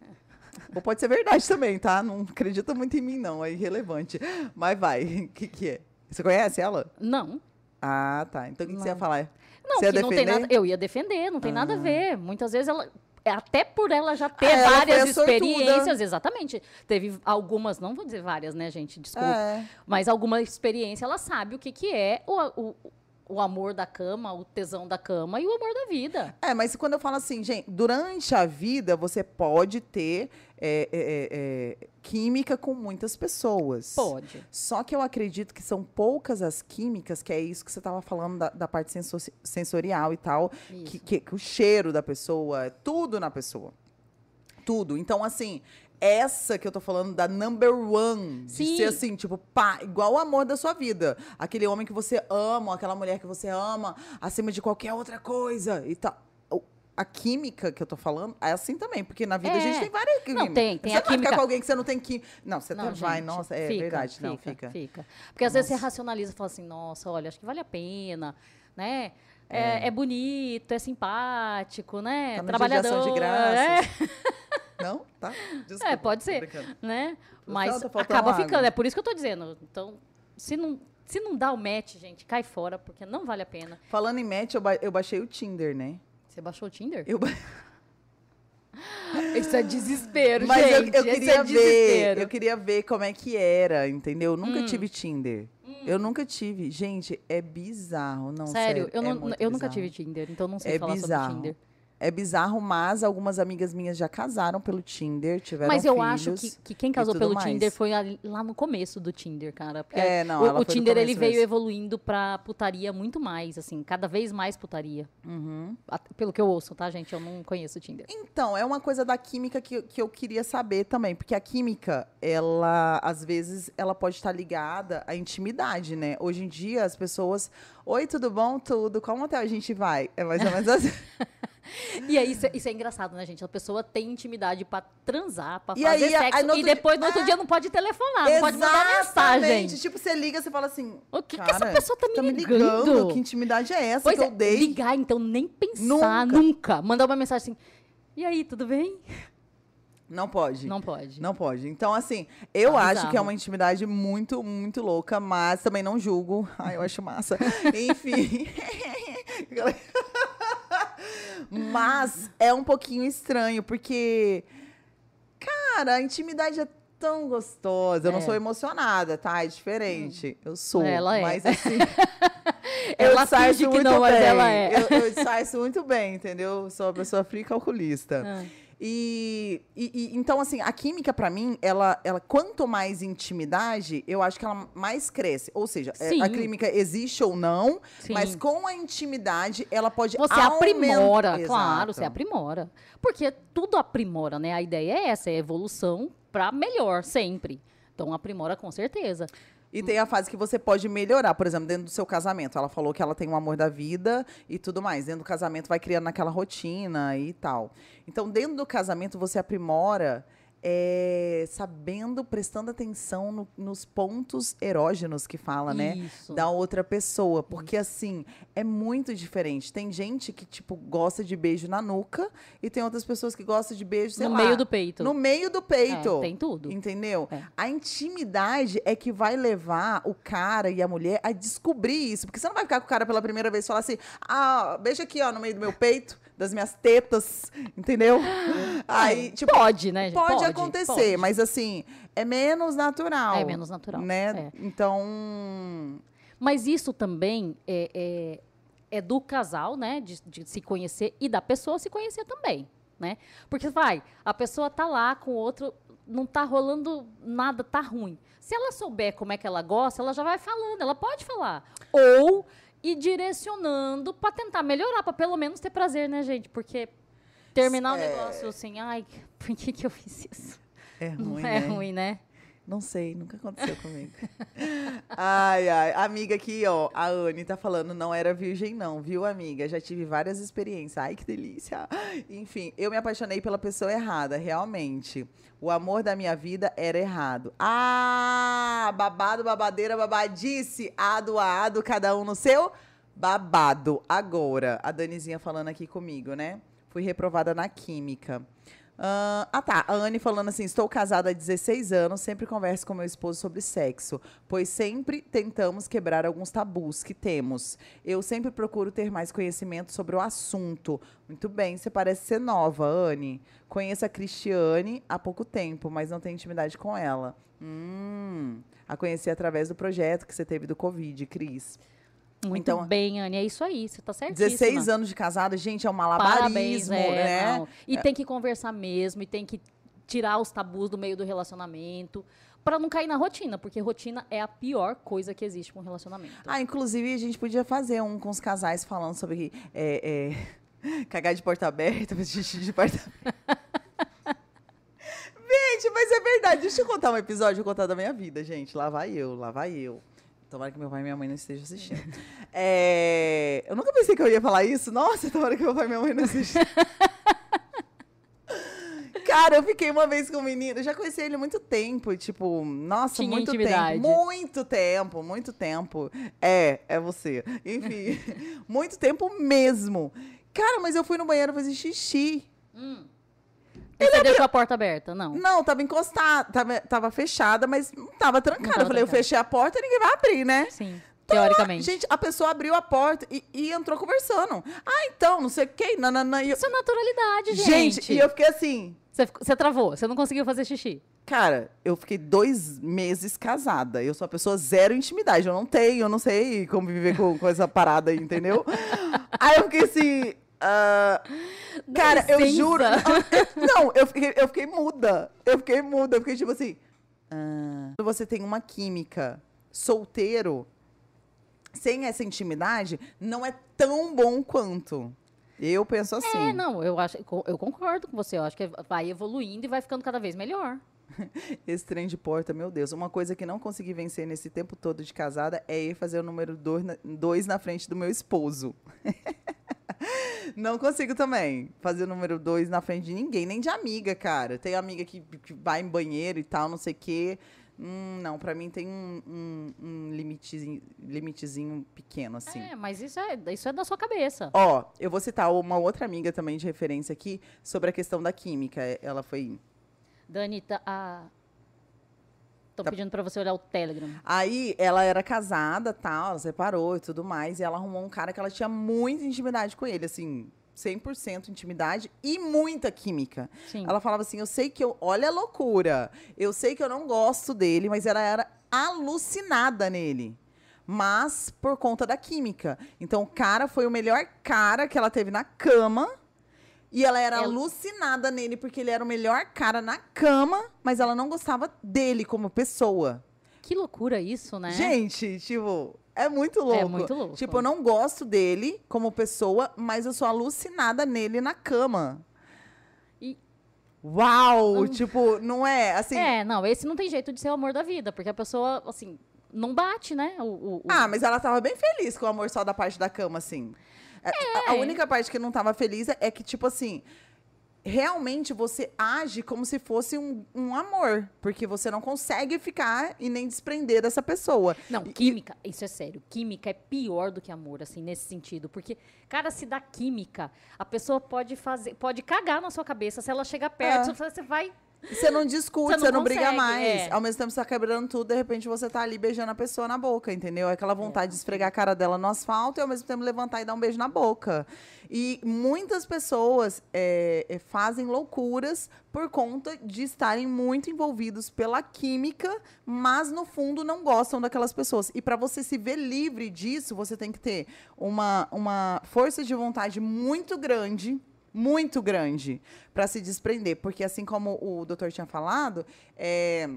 Ou pode ser verdade também, tá? Não acredita muito em mim, não. É irrelevante. Mas vai. O que, que é? Você conhece ela? Não. Ah, tá. Então o que, que você ia falar? Não, Você ia não tem defender? nada. Eu ia defender, não tem nada a Ah. ver. Muitas vezes ela. Até por ela já ter Ah, várias sortuda. experiências, exatamente. Teve algumas, não vou dizer várias, né, gente? Desculpa. É. Mas alguma experiência, ela sabe o que, que é o, o, o amor da cama, o tesão da cama e o amor da vida. É, mas quando eu falo assim, gente, durante a vida você pode ter é, é, é, é, química com muitas pessoas. Pode. Só que eu acredito que são poucas as químicas, que é isso que você estava falando da, da parte senso- sensorial e tal, que, que- que o cheiro da pessoa, tudo na pessoa. Tudo. Então, assim, essa que eu tô falando da number one. Sim. De ser assim, tipo, pá, igual o amor da sua vida. Aquele homem que você ama, aquela mulher que você ama, acima de qualquer outra coisa e tal. A química que eu tô falando é assim também, porque na vida a É. gente tem várias químicas. tem, tem você a não vai química- ficar com alguém que você não tem química. Não, você Não, até vai, gente, nossa, é fica, verdade, não, fica. Fica. Porque às vezes você Nossa. racionaliza e fala assim, nossa, olha, acho que vale a pena, né? É, é bonito, é simpático, né? Tá de Trabalhador. de graças. Não? Tá? Desculpa, É, pode ser. né? Não, Mas tá acaba água. ficando, é por isso que eu tô dizendo. Então, se não, se não dá o match, gente, cai fora, porque não vale a pena. Falando em match, eu, ba- eu baixei o Tinder, né? Você baixou o Tinder? Eu Isso é desespero, Mas eu, gente. eu é queria ver, desespero. eu queria ver como é que era, entendeu? Eu nunca Hum. tive Tinder. Eu nunca tive. Gente, é bizarro, não Sério, sério. eu, é não, eu nunca tive Tinder, então não sei É falar bizarro. sobre Tinder. É bizarro, mas algumas amigas minhas já casaram pelo Tinder, tiveram Mas eu acho que, que quem casou pelo mais. Tinder foi lá no começo do Tinder, cara. Porque É, não, o, o Tinder ele veio mesmo. evoluindo pra putaria muito mais, assim, cada vez mais putaria. Uhum. Pelo que eu ouço, tá, gente? Eu não conheço o Tinder. Então, é uma coisa da química que, que eu queria saber também, porque a química, ela, às vezes, ela pode estar ligada à intimidade, né? Hoje em dia, as pessoas, oi, tudo bom? Tudo, qual motel a gente vai? É mais ou menos assim. E aí, isso, é- isso é engraçado, né, gente? A pessoa tem intimidade pra transar, pra E fazer aí, aí sexo, no outro e depois, no dia- outro É. dia, não pode telefonar, não pode mandar mensagem. Tipo, você liga, você fala assim, O que, que cara, essa pessoa tá me tá me ligando? ligando? Que intimidade é essa Pois que é, eu dei? ligar, então, nem pensar, Nunca. nunca. Mandar uma mensagem assim, e aí, tudo bem? Não pode. Não pode. Não pode. Então, assim, eu Tá acho que é bizarro. uma intimidade muito, muito louca, mas também não julgo. Ai, eu acho massa. Enfim. mas é um pouquinho estranho, porque, cara, a intimidade é tão gostosa. Eu não É. sou emocionada, tá? É diferente. Eu sou. Ela é. Mas assim. Ela eu saio muito não, mas bem. ela é. Eu, eu saio muito bem, entendeu? Sou uma pessoa fria e calculista. Ah. E, e- e- então, assim, a química, pra mim, ela, ela, quanto mais intimidade, eu acho que ela mais cresce. Ou seja, é, Sim. a química existe ou não, Sim. mas com a intimidade, ela pode Você aumentar. aprimora, Exato. claro, você aprimora. Porque tudo aprimora, né? A ideia é essa, é evolução pra melhor, sempre. Então aprimora com certeza. E tem a fase que você pode melhorar, por exemplo, dentro do seu casamento. Ela falou que ela tem um amor da vida e tudo mais. Dentro do casamento vai criando aquela rotina e tal. Então, dentro do casamento, você aprimora é, sabendo, prestando atenção no- nos pontos erógenos que fala, né? Isso. Da outra pessoa. Porque, assim, é muito diferente. Tem gente que, tipo, gosta de beijo na nuca e tem outras pessoas que gostam de beijo, sei no lá, meio do peito. No meio do peito. É, tem tudo. Entendeu? É. A intimidade é que vai levar o cara e a mulher a descobrir isso. Porque você não vai ficar com o cara pela primeira vez e falar assim: ah, beija aqui, ó, no meio do meu peito, das minhas tetas, entendeu? Aí, tipo, pode, né, gente? pode, acontecer, pode. mas assim, é menos natural. É menos natural, Né? é. Então. Mas isso também é, é, é do casal, né? De, de se conhecer e da pessoa se conhecer também, né? Porque vai, a pessoa tá lá com o outro, não tá rolando nada, tá ruim. Se ela souber como é que ela gosta, ela já vai falando, ela pode falar. Ou ir direcionando pra tentar melhorar, pra pelo menos ter prazer, né, gente? Porque terminar o É. negócio assim, ai, por que que eu fiz isso? É ruim, Não né? é ruim, né? Não sei, nunca aconteceu comigo. ai, ai. Amiga aqui, ó, a Anne tá falando, não era virgem não, viu, amiga? Já tive várias experiências. Ai, que delícia. Enfim, eu me apaixonei pela pessoa errada, realmente. O amor da minha vida era errado. Ah, babado, babadeira, babadice. Ado ado, cada um no seu babado. Agora, a Danizinha falando aqui comigo, né? Fui reprovada na química. Ah, ah, tá. A Anne falando assim: estou casada há 16 anos, sempre converso com meu esposo sobre sexo, pois sempre tentamos quebrar alguns tabus que temos. Eu sempre procuro ter mais conhecimento sobre o assunto. Muito bem, você parece ser nova, Anne. Conheço a Cristiane há pouco tempo, mas não tenho intimidade com ela. Hum, a conheci através do projeto que você teve do Covid, Cris. Muito Então- bem, Anne. É isso aí. Você tá certíssima. 16 anos de casada, gente, é um Parabéns, malabarismo, é, né? não. E tem que conversar mesmo, e tem que tirar os tabus do meio do relacionamento, pra não cair na rotina, porque rotina é a pior coisa que existe com um relacionamento. Ah, inclusive, a gente podia fazer um com os casais falando sobre é, é, cagar de porta aberta, xixi de porta aberta. gente, mas é verdade. Deixa eu contar um episódio, eu vou contar da minha vida, gente. Lá vai eu, lá vai eu. Tomara que meu pai e minha mãe não estejam assistindo. É, eu nunca pensei que eu ia falar isso. Nossa, tomara que meu pai e minha mãe não estejam Cara, eu fiquei uma vez com um menino, eu já conheci ele há muito tempo, tipo, nossa, Tinha muito intimidade. tempo. Muito tempo, muito tempo. É, é você. Enfim, muito tempo mesmo. Cara, mas eu fui no banheiro fazer xixi. E você deixou a porta aberta? Não. Não, tava encostada, tava, tava fechada, mas tava trancada. tava eu falei, eu trancada. fechei a porta, ninguém vai abrir, né? Sim, Tá, teoricamente. Gente, a pessoa abriu a porta e, e entrou conversando. Ah, então, não sei o que, nananã. Eu, Isso é naturalidade, gente. gente, e eu fiquei assim, Você, você travou, você não conseguiu fazer xixi. Cara, eu fiquei dois meses casada. Eu sou uma pessoa zero intimidade. Eu não tenho, eu não sei como viver com, com essa parada aí, entendeu? aí eu fiquei assim. Ah, cara, eu juro. Não, eu fiquei, eu fiquei muda. Eu fiquei muda. Eu fiquei tipo assim. ah, Quando você tem uma química solteiro, sem essa intimidade, não é tão bom quanto. Eu penso assim. É, não, eu acho, eu concordo com você. Eu acho que vai evoluindo e vai ficando cada vez melhor. Esse trem de porta, meu Deus. Uma coisa que não consegui vencer nesse tempo todo de casada é ir fazer o número dois na, dois na frente do meu esposo. não consigo também fazer o número dois na frente de ninguém, nem de amiga, cara. Tem amiga que, que vai em banheiro e tal, não sei o quê. Hum, não, pra mim tem um, um, um limitezinho, limitezinho pequeno, assim. É, mas isso é, isso é da sua cabeça. Ó, eu vou citar uma outra amiga também de referência aqui sobre a questão da química. Ela foi Dani, a... Tô Tá. pedindo pra você olhar o Telegram. Aí ela era casada, tal, ela separou e tudo mais, e ela arrumou um cara que ela tinha muita intimidade com ele, assim, 100% intimidade e muita química. Sim. Ela falava assim: "Eu sei que eu, olha a loucura. Eu sei que eu não gosto dele, mas ela era alucinada nele." Mas por conta da química. Então o cara foi o melhor cara que ela teve na cama. E ela era Ela- alucinada nele porque ele era o melhor cara na cama, mas ela não gostava dele como pessoa. Que loucura isso, né? Gente, tipo, é muito louco. muito louco. Tipo, eu não gosto dele como pessoa, mas eu sou alucinada nele na cama. E- Uau! Não- Tipo, não é assim. É, não, esse não tem jeito de ser o amor da vida, porque a pessoa, assim, não bate, né? O, o- o- Ah, mas ela tava bem feliz com o amor só da parte da cama, assim. A- A, a É. única parte que não tava feliz é que, tipo assim, realmente você age como se fosse um, um amor. Porque você não consegue ficar e nem desprender dessa pessoa. Não, E- química, isso é sério. Química é pior do que amor, assim, nesse sentido. Porque, cara, se dá química, a pessoa pode fazer, pode cagar na sua cabeça. Se ela chegar perto, É. você vai. Você não discute, Você você não não, briga mais. é. Ao mesmo tempo você tá quebrando tudo, de repente você tá ali beijando a pessoa na boca, entendeu? É aquela vontade de esfregar a cara dela no asfalto e ao mesmo tempo levantar e dar um beijo na boca. E muitas pessoas é, é, fazem loucuras por conta de estarem muito envolvidos pela química, mas no fundo não gostam daquelas pessoas. E para você se ver livre disso, você tem que ter uma, uma força de vontade muito grande muito grande para se desprender, porque assim como o doutor tinha falado, é,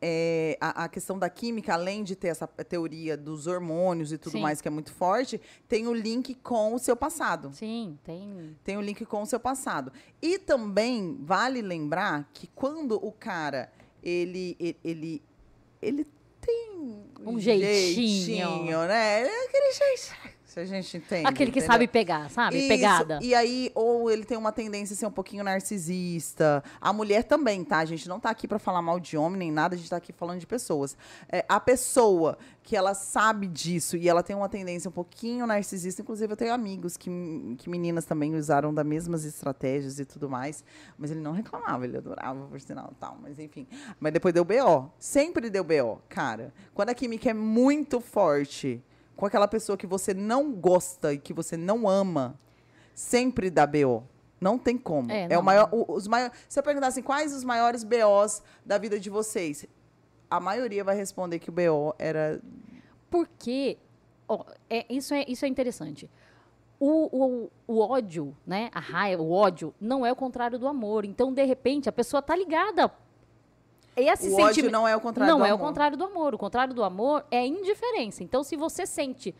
é, a, a questão da química, além de ter essa teoria dos hormônios e tudo Sim. mais que é muito forte, tem o link com o seu passado. Sim, tem. Tem o link com o seu passado. E também vale lembrar que quando o cara ele ele ele, ele tem Um jeitinho. né? É aquele jeito. Se a gente entende. Aquele que entendeu? sabe pegar, sabe? Isso, Pegada. E aí, ou ele tem uma tendência a ser um pouquinho narcisista. A mulher também, tá? A gente não tá aqui pra falar mal de homem nem nada, a gente tá aqui falando de pessoas. É, a pessoa que ela sabe disso e ela tem uma tendência um pouquinho narcisista, inclusive eu tenho amigos que, que meninas também usaram das mesmas estratégias e tudo mais, mas ele não reclamava, ele adorava, por sinal, tal, mas enfim. Mas depois deu BO. Sempre deu BO, cara. Quando a química é muito forte com aquela pessoa que você não gosta e que você não ama, sempre dá BO. Não tem como. É, É, não. o maior, os maiores. Se eu perguntar assim, quais os maiores BOs da vida de vocês? A maioria vai responder que o BO era. Porque ó, é, isso, é, isso é interessante. O, o, o ódio, né? A raiva, o ódio, não é o contrário do amor. Então, de repente, a pessoa tá ligada. Esse o sentimento não é o contrário não do é amor. o contrário do amor. O contrário do amor é indiferença. Então, se você sente,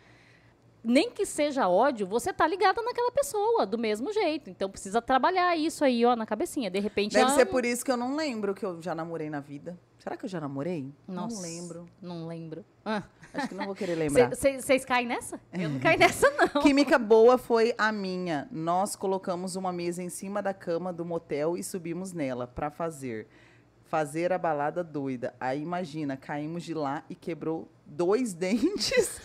nem que seja ódio, você tá ligada naquela pessoa, do mesmo jeito. Então, precisa trabalhar isso aí, ó, na cabecinha. De repente, Deve ah, ser por isso que eu não lembro que eu já namorei na vida. Será que eu já namorei? Nossa, Não lembro. Não lembro. Ah. Acho que não vou querer lembrar. Vocês caem nessa? Eu não caio nessa, não. Química boa foi a minha. Nós colocamos uma mesa em cima da cama do motel e subimos nela para fazer. Fazer a balada doida. Aí imagina, caímos de lá e quebrou dois dentes.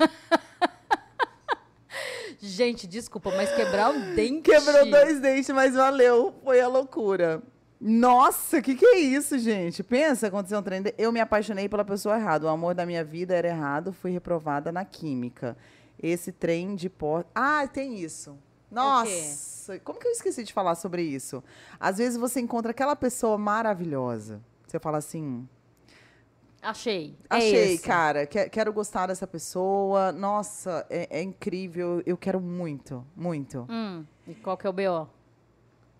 Gente, desculpa, mas quebrar o dente. Quebrou dois dentes, mas valeu. Foi a loucura. Nossa, o que, que é isso, gente? Pensa, aconteceu um trem. Eu me apaixonei pela pessoa errada. O amor da minha vida era errado. Fui reprovada na química. Esse trem de porta. Ah, tem isso. Nossa, como que eu esqueci de falar sobre isso? Às vezes você encontra aquela pessoa maravilhosa. Você fala assim: Achei. é achei, esse. cara, que- quero gostar dessa pessoa. Nossa, é, é incrível. Eu quero muito, muito. Hum, e qual que é o BO?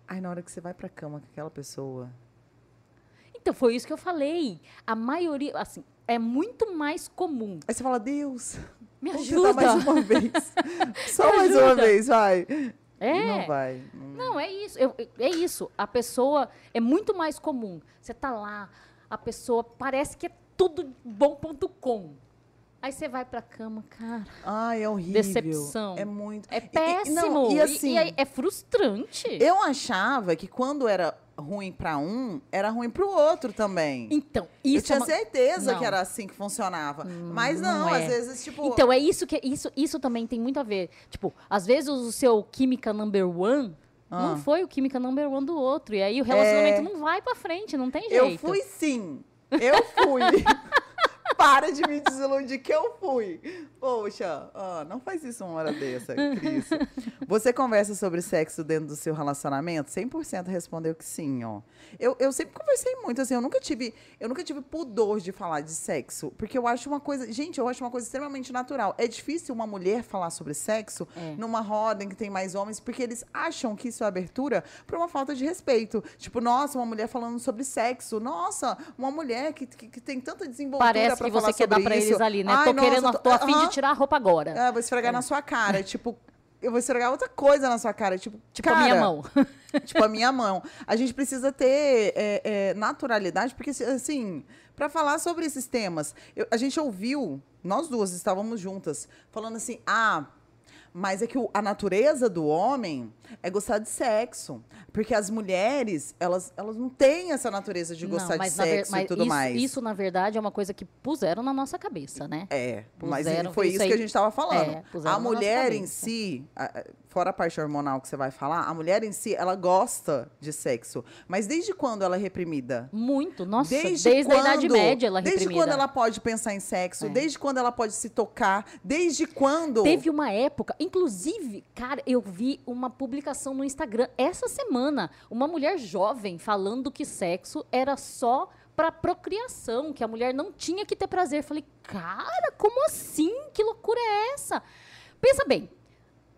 Ai, na hora que você vai pra cama com aquela pessoa. Então, foi isso que eu falei. A maioria, assim, é muito mais comum. Aí você fala, Deus, Me ajuda. mais uma vez. Só Me mais uma vez, vai. É. Não vai. Não- Não, é isso. eu- é isso. A pessoa é muito mais comum. Você tá lá, a pessoa parece que é tudo bom.com. Aí você vai pra cama, cara. Ai, é horrível. Decepção. É muito. É E- e- péssimo. não, e assim, aí é frustrante. eu achava que quando era ruim pra um, era ruim pro outro também. Então, eu isso tinha é uma... certeza Não. que era assim que funcionava. Mas não, não é. às vezes, tipo. Então, é isso que isso, isso também tem muito a ver. Tipo, às vezes o seu química number one Ah. não foi o química number one do outro. E aí o relacionamento É. não vai pra frente, não tem eu jeito. fui sim. Eu fui. Para de me desiludir que eu fui. Poxa, ah, não faz isso uma hora dessa, Cris. Você conversa sobre sexo dentro do seu relacionamento? 100% respondeu que sim, ó. Eu, eu sempre conversei muito, assim, eu nunca tive, eu nunca tive pudor de falar de sexo, porque eu acho uma coisa, gente, eu acho uma coisa extremamente natural. É difícil uma mulher falar sobre sexo É. numa roda em que tem mais homens, porque eles acham que isso é abertura para uma falta de respeito. Tipo, nossa, uma mulher falando sobre sexo. Nossa, uma mulher que, que, que tem tanta desenvoltura Parece pra que você falar quer dar pra isso. eles ali, né? Ai, tô nossa, querendo, tô, afim aham. de tirar a roupa agora. É, vou esfregar na sua cara. Tipo, eu vou esfregar outra coisa na sua cara. Tipo, tipo cara, a minha mão. tipo a minha mão. A gente precisa ter é, é, naturalidade, porque, assim, para falar sobre esses temas, eu- a gente ouviu, nós duas estávamos juntas, falando assim, ah. Mas é que o- a natureza do homem é gostar de sexo. Porque as mulheres, elas, elas não têm essa natureza de gostar de mas ver- sexo mas e tudo isso, mais. Isso, na verdade, é uma coisa que puseram na nossa cabeça, né? É, mas Puseram, foi isso aí- que a gente estava falando. É, a mulher em si, a- fora a parte hormonal que você vai falar, a mulher em si, ela gosta de sexo. Mas desde quando ela é reprimida? Muito. Nossa, Desde, desde, quando, a Idade Média ela é Desde reprimida. quando ela pode pensar em sexo? É. Desde quando ela pode se tocar? Desde quando? Teve uma época, inclusive, cara, eu vi uma publicação no Instagram essa semana, uma mulher jovem falando que sexo era só pra procriação, que a mulher não tinha que ter prazer. Falei, cara, como assim? Que loucura é essa? Pensa bem.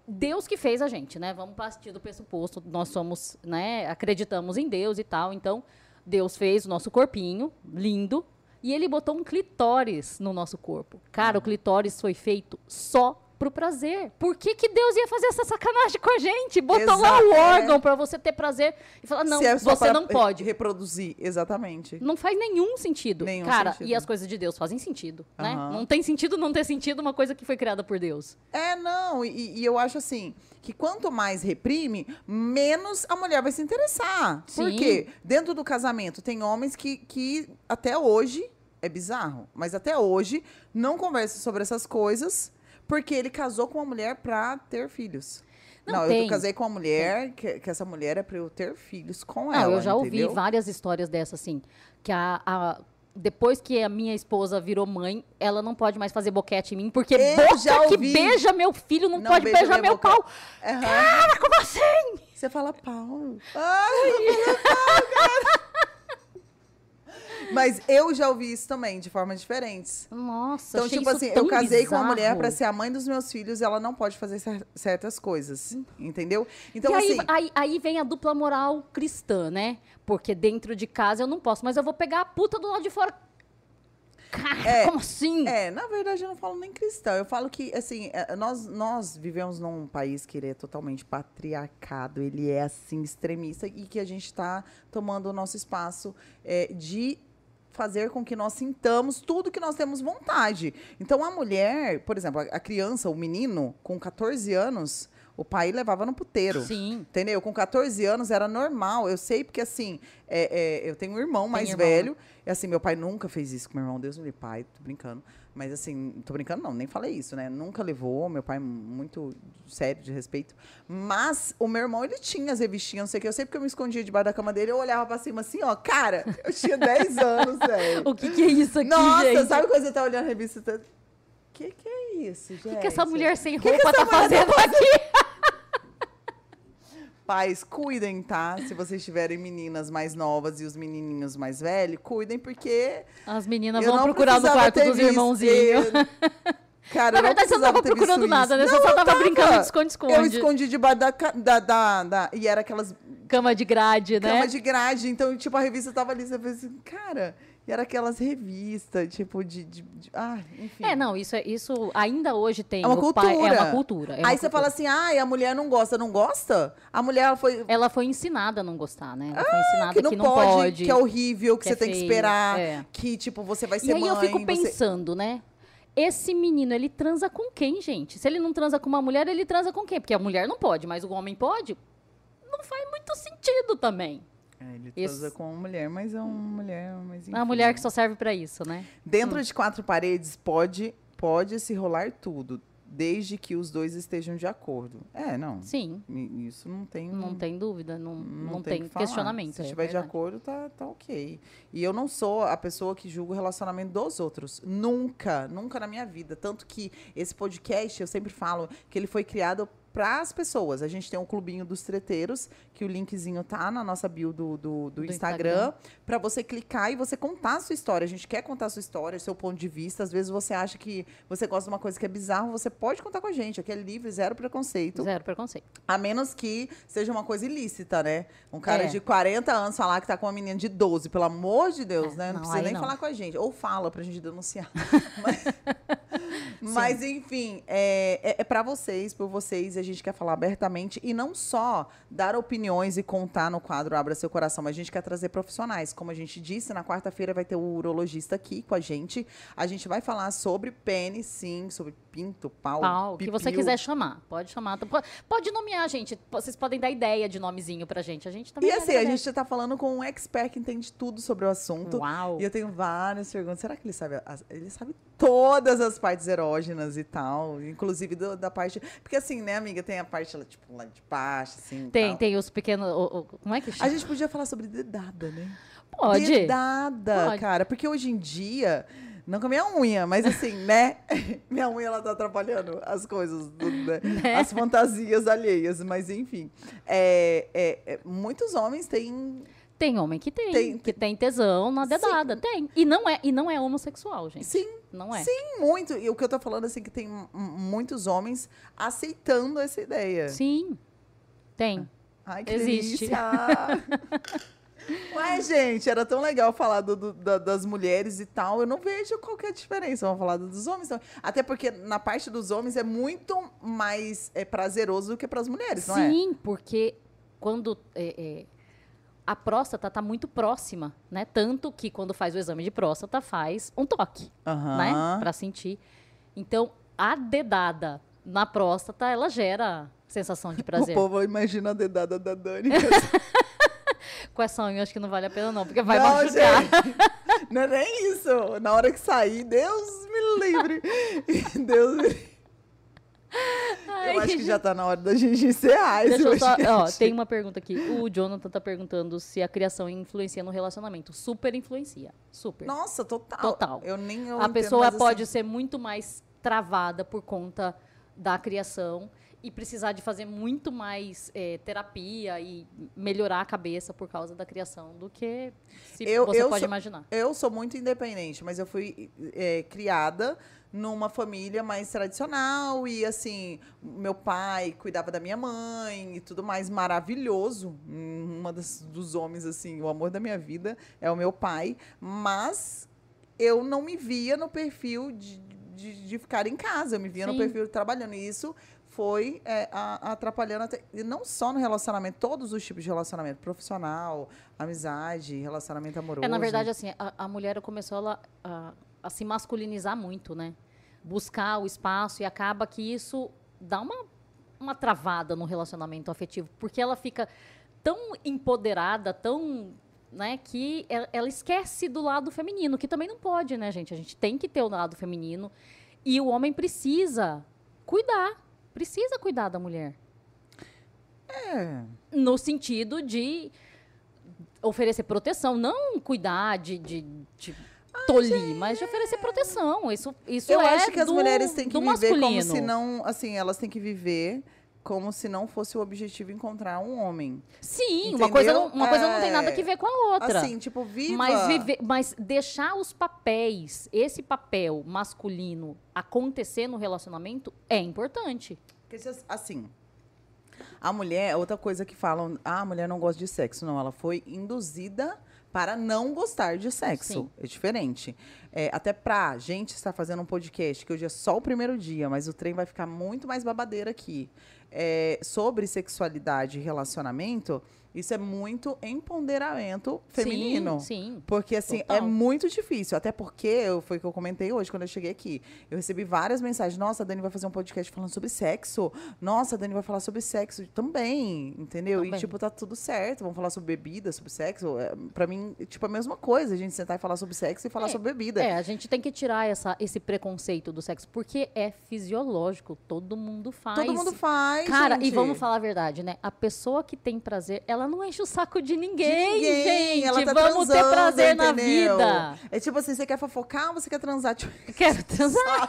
Deus que fez a gente, né? Vamos partir do pressuposto, nós somos, né, acreditamos em Deus e tal, então Deus fez o nosso corpinho lindo e ele botou um clitóris no nosso corpo. Cara, o clitóris foi feito só pro prazer. Por que, que Deus ia fazer essa sacanagem com a gente? Botou lá o é. órgão pra você ter prazer e falar, não, é você para não pode. Reproduzir, exatamente. Não faz nenhum sentido. Nenhum Cara, sentido. e as coisas de Deus fazem sentido, né? Aham. Não tem sentido não ter sentido uma coisa que foi criada por Deus. É, não, e, e eu acho assim, que quanto mais reprime, menos a mulher vai se interessar. Sim. Porque dentro do casamento tem homens que, que até hoje, é bizarro, mas até hoje não conversam sobre essas coisas, porque ele casou com uma mulher pra ter filhos. Não, Não, eu casei com uma mulher, que, que essa mulher é pra eu ter filhos com Não, ela. eu já ouvi entendeu? várias histórias dessas, assim. Que a, a- depois que a minha esposa virou mãe, ela não pode mais fazer boquete em mim, porque Eu boca que ouvi. beija meu filho não, Não pode beija beijar meu boca. pau. Aham. Cara, como assim? Você fala pau. Ai, eu falo pau, cara. Mas eu já ouvi isso também, de formas diferentes. Nossa, Então, tipo assim, eu casei com uma bizarro. mulher pra ser a mãe dos meus filhos e ela não pode fazer cer- certas coisas. Entendeu? Então, e aí, assim. aí, aí vem a dupla moral cristã, né? Porque dentro de casa eu não posso, mas eu vou pegar a puta do lado de fora. Cara, É, como assim? É, na verdade eu não falo nem cristão. Eu falo que, assim, é, nós, nós vivemos num país que ele é totalmente patriarcado, ele é, assim, extremista e que a gente está tomando o nosso espaço é, de fazer com que nós sintamos tudo que nós temos vontade. Então, a mulher, por exemplo, a, criança, o menino, com 14 anos, o pai levava no puteiro. Sim. Entendeu? Com 14 anos era normal. Eu sei porque, assim, é, é, eu tenho um irmão mais irmão, né? velho. E, assim, meu pai nunca fez isso com meu irmão. Deus me livre, pai. Tô brincando. Mas, assim, tô brincando não. Nem falei isso, né? Nunca levou. Meu pai muito sério, de respeito. Mas o meu irmão, ele tinha as revistinhas, não sei o que. Eu sei porque eu me escondia debaixo da cama dele. Eu olhava pra cima assim, ó. Cara, eu tinha 10 anos, velho. O que, que é isso aqui, Nossa, gente? sabe quando você tá olhando a revista? Tá... Que que é isso, gente? O que, que essa mulher sem que roupa essa tá mulher fazendo aqui? Pais, cuidem, tá? Se vocês tiverem meninas mais novas e os menininhos mais velhos, cuidem, porque. As meninas eu vão não procurar no quarto dos irmãozinhos. Cara, Na eu não verdade, você não tava procurando nada, né? Você só Não, tava eu brincando de esconde-esconde. Eu escondi debaixo da, da, da, da- E era aquelas Cama de grade, né? cama de grade. Então, tipo, a revista tava ali. Você fez assim, cara. E era aquelas revistas, tipo, de. de- de- ah, enfim. É, não, isso, é- isso ainda hoje tem. É uma o pai- cultura. é uma cultura. é uma Aí você cultura. fala assim, ai, a mulher não gosta, não gosta? A mulher foi. Ela foi ensinada a não gostar, né? Ela foi ensinada Ah, que não, pode, que é horrível, que, que você é tem que feio, esperar, é. que, tipo, você vai ser E aí mãe. eu fico você- pensando, né? Esse menino, ele transa com quem, gente? Se ele não transa com uma mulher, ele transa com quem? Porque a mulher não pode, mas o homem pode? Não faz muito sentido também. É, ele Isso. transa com uma mulher, mas é uma mulher, mas É uma enfim. mulher que só serve pra isso, né? Dentro de quatro paredes pode, pode se rolar tudo, desde que os dois estejam de acordo. É, não. Sim, Isso não tem. não tem dúvida, não, não, tem tem, o que questionamento. Se é estiver de verdade. acordo, tá, tá ok. E eu não sou a pessoa que julga o relacionamento dos outros. Nunca, nunca na minha vida. Tanto que esse podcast, eu sempre falo que ele foi criado para as pessoas. A gente tem um clubinho dos treteiros, que o linkzinho tá na nossa bio do, do, do Do Instagram, para você clicar e você contar a sua história. A gente quer contar a sua história, seu ponto de vista. Às vezes você acha que você gosta de uma coisa que é bizarro, você pode contar com a gente. Aqui é livre, zero preconceito. Zero preconceito. A menos que seja uma coisa ilícita, né? Um cara É. de 40 anos falar que tá com uma menina de 12, pelo amor de Deus, É, né? Não, não, precisa nem não. falar com a gente. Ou fala pra gente denunciar. mas, mas, enfim, é, é, é para vocês, por vocês, e a gente quer falar abertamente e não só dar opiniões e contar no quadro Abra Seu Coração, mas a gente quer trazer profissionais. Como a gente disse, na quarta-feira vai ter o urologista aqui com a gente. A gente vai falar sobre pênis, sim, sobre pinto, pau, Pau, o que você pipiu. quiser chamar. Pode chamar. Pode, nomear, gente. Vocês podem dar ideia de nomezinho pra gente. A gente também E assim, a agradece. gente tá falando com um expert que entende tudo sobre o assunto. Uau. E eu tenho várias perguntas. Será que ele sabe? ele sabe todas as partes erógenas e tal. Inclusive do- da parte. Porque assim, né, amiga, tem a parte lá, tipo, lá de baixo, assim. Tem, tal. tem os pequenos. o- o- como é que A chama? gente podia falar sobre dedada, né? Pode. Dedada, Pode. cara. Porque hoje em dia. Não com a minha unha, mas assim, né? Minha unha, ela tá atrapalhando as coisas, né? Né? as fantasias alheias. Mas, enfim. É, é, é, muitos homens têm Tem homem que tem, Tem- que tem tesão na dedada. Tem. E não, é, e não é homossexual, gente. Sim, Não é. sim, muito. E o que eu tô falando, assim, que tem muitos homens aceitando essa ideia. Sim. Tem. Ai, que Existe. delícia! Ué, gente, era tão legal falar do- do- da- das mulheres e tal. Eu não vejo qual que é diferença. Vamos falar dos homens. Então. Até porque na parte dos homens é muito mais é, prazeroso do que para as mulheres, não é? Sim, porque quando é, é, a próstata está muito próxima, né? Tanto que quando faz o exame de próstata, faz um toque, Aham. né? Para sentir. Então, a dedada na próstata, ela gera sensação de O prazer. povo imagina a dedada da Dani. Com essa unha, acho que não vale a pena, não, porque vai não, machucar. gente. Não é nem isso. Na hora que sair, Deus me livre. Deus me livre. Ai, Eu acho que já tá na hora da gente encerrar esse Deixa só. Ó, tem uma pergunta aqui. O Jonathan tá perguntando se a criação influencia no relacionamento. Super influencia. Super. Nossa, total. Total. Eu nem eu a pessoa mas, pode assim, ser muito mais travada por conta da criação. e precisar de fazer muito mais é, terapia e melhorar a cabeça por causa da criação do que se Eu- você eu pode sou- imaginar. Eu sou muito independente, mas eu fui é, criada numa família mais tradicional e assim, meu pai cuidava da minha mãe e tudo mais maravilhoso. Uma das, dos homens assim, o amor da minha vida é o meu pai, mas eu não me via no perfil de, de, de ficar em casa, eu me via no Sim. perfil trabalhando e isso foi é, a- atrapalhando até, e não só no relacionamento, todos os tipos de relacionamento, profissional, amizade, relacionamento amoroso. É, na verdade, assim, a, a mulher começou a, a se masculinizar muito, né? Buscar o espaço e acaba que isso dá uma, uma travada no relacionamento afetivo, porque ela fica tão empoderada, tão. Né, que ela, ela esquece do lado feminino, que também não pode, né, gente? A gente tem que ter o lado feminino. E o homem precisa cuidar. Precisa cuidar da mulher. É. No sentido de oferecer proteção, não cuidar de, de, de tolir, mas de oferecer proteção. Isso, isso Eu é acho que as do- mulheres têm que viver como masculino. se não, assim, elas têm que viver como se não fosse o objetivo encontrar um homem. Sim, uma coisa, não, Entendeu? uma coisa não tem É, nada que ver com a outra. Assim, tipo, viva. Mas, viver, mas deixar os papéis, esse papel masculino acontecer no relacionamento é importante. Assim, a mulher, outra coisa que falam, ah, a mulher não gosta de sexo. Não, ela foi induzida para não gostar de sexo. Sim. É diferente. É, até pra gente estar fazendo um podcast, que hoje é só o primeiro dia, mas o trem vai ficar muito mais babadeira aqui. É, sobre sexualidade e relacionamento, isso é muito empoderamento feminino. Sim, sim. Porque, assim, Total. é muito difícil. Até porque, eu- foi o que eu comentei hoje, quando eu cheguei aqui. Eu recebi várias mensagens. Nossa, a Dani vai fazer um podcast falando sobre sexo. Nossa, a Dani vai falar sobre sexo também, entendeu? Também. E, tipo, tá tudo certo. Vamos falar sobre bebida, sobre sexo. É, pra mim, tipo, a mesma coisa. A gente sentar e falar sobre sexo e falar É, sobre bebida. É, a gente tem que tirar essa, esse preconceito do sexo, porque é fisiológico, todo mundo faz. Todo mundo faz, Cara, e gente. vamos falar a verdade, né? A pessoa que tem prazer, ela não enche o saco de De ninguém, ninguém, gente. ela tá vamos ter prazer entendeu? na vida. É tipo assim, você quer fofocar ou você quer transar? Tipo, Quero transar,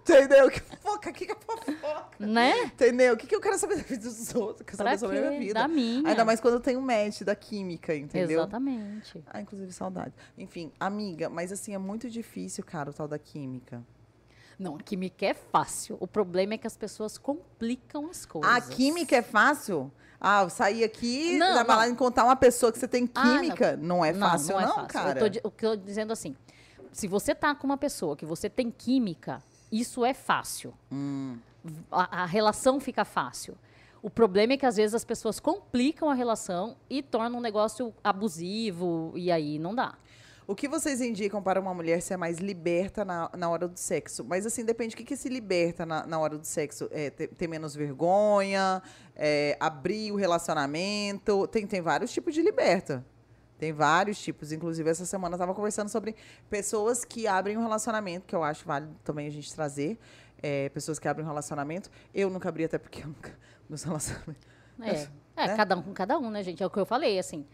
entendeu? Que fofoca? O que que é fofoca? né? Entendeu? O que, que eu quero saber da vida dos outros? Eu quero Pra saber sobre a minha vida. Da minha. Ainda mais quando tem um match da química, entendeu? Exatamente. Ah, inclusive saudade. Enfim, amiga, mas assim, é muito difícil, cara, o tal da química. Não, a química é fácil. O problema é que as pessoas complicam as coisas. A química é fácil? Ah, eu sair aqui, Não, na balada, não. encontrar uma pessoa que você tem Ah, não. química, não, é fácil, não, é fácil. cara. Eu tô, que eu tô dizendo assim, se você tá com uma pessoa que você tem química, isso é fácil. Hum. A, a relação fica fácil. O problema é que às vezes as pessoas complicam a relação e tornam um negócio abusivo e aí não dá. O que vocês indicam para uma mulher ser mais liberta na, na hora do sexo? Mas assim, depende. O que, que se liberta na, na hora do sexo? É, ter, ter menos vergonha? É, abrir o relacionamento? Tem, tem vários tipos de liberta. Tem vários tipos. Inclusive, essa semana eu estava conversando sobre pessoas que abrem um relacionamento, que eu acho válido também a gente trazer. É, pessoas que abrem um relacionamento. Eu nunca abri, até porque eu nunca. Meus relacionamentos. É, é Né? cada um com cada um, né, gente? É o que eu falei, assim.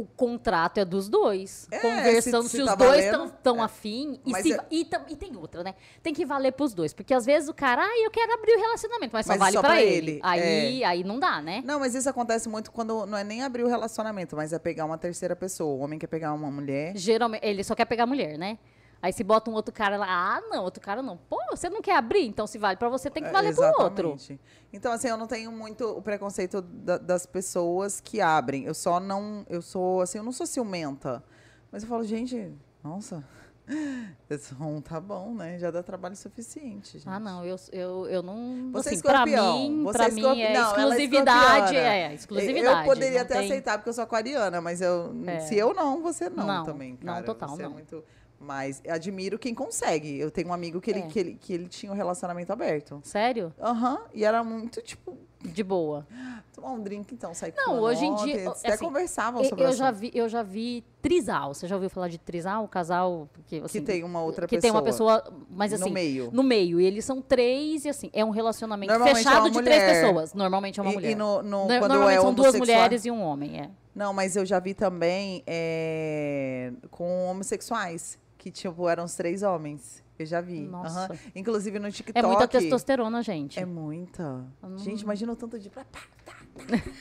O contrato é dos dois. É, conversando se- se, se os tá dois estão tão é. afim. E, se- é- e, tam- e tem outra, né? Tem que valer pros dois. Porque às vezes o cara, ah, eu quero abrir o relacionamento, mas só Mas vale só pra, pra ele. ele, Aí, aí não dá, né? Não, mas isso acontece muito quando não é nem abrir o relacionamento, mas é pegar uma terceira pessoa. O homem quer pegar uma mulher. Geralmente, ele só quer pegar mulher, né? Aí se bota um outro cara lá, ah, não, outro cara não. Pô, você não quer abrir? Então se vale pra você, tem que É, valer pro outro. exatamente. Então, assim, eu não tenho muito o preconceito da- das pessoas que abrem. Eu só não. Eu sou, assim, eu não sou ciumenta. Mas eu falo, gente, nossa. Esse rom tá bom, né? Já dá trabalho suficiente. Gente. Ah, não, eu, eu, eu não. Você é assim, pra escorpião. mim, Você pra é mim é não, é exclusividade. escorpiana. É, exclusividade. Eu poderia não até tem- aceitar, porque eu sou aquariana, mas eu, É. se eu não, você não, Não, também, não, cara. total, Você é não. muito. Mas admiro quem consegue. Eu tenho um amigo que ele, É. que ele, que ele tinha um relacionamento aberto. Sério? Aham, e era muito, tipo, De boa. tomar um drink então, sair Não, com hoje em dia, Eles até assim, conversavam Eu, sobre eu o já vi, eu já vi trisal. Você já ouviu falar de trisal? O casal que, assim, que tem uma outra que pessoa. tem uma pessoa, mas assim, no meio. no meio. E eles são três e assim, é um relacionamento é fechado uma de três pessoas. Normalmente é uma E- mulher. E no, no, No- quando Normalmente é são duas mulheres e um homem, é. Não, mas eu já vi também é, com homossexuais. Que, tipo, eram os três homens. Eu já vi. Nossa. Aham. Inclusive no TikTok. É muita testosterona, gente. É muita. Hum. Gente, imagina o tanto de. Pá, pá, tá, tá, tá.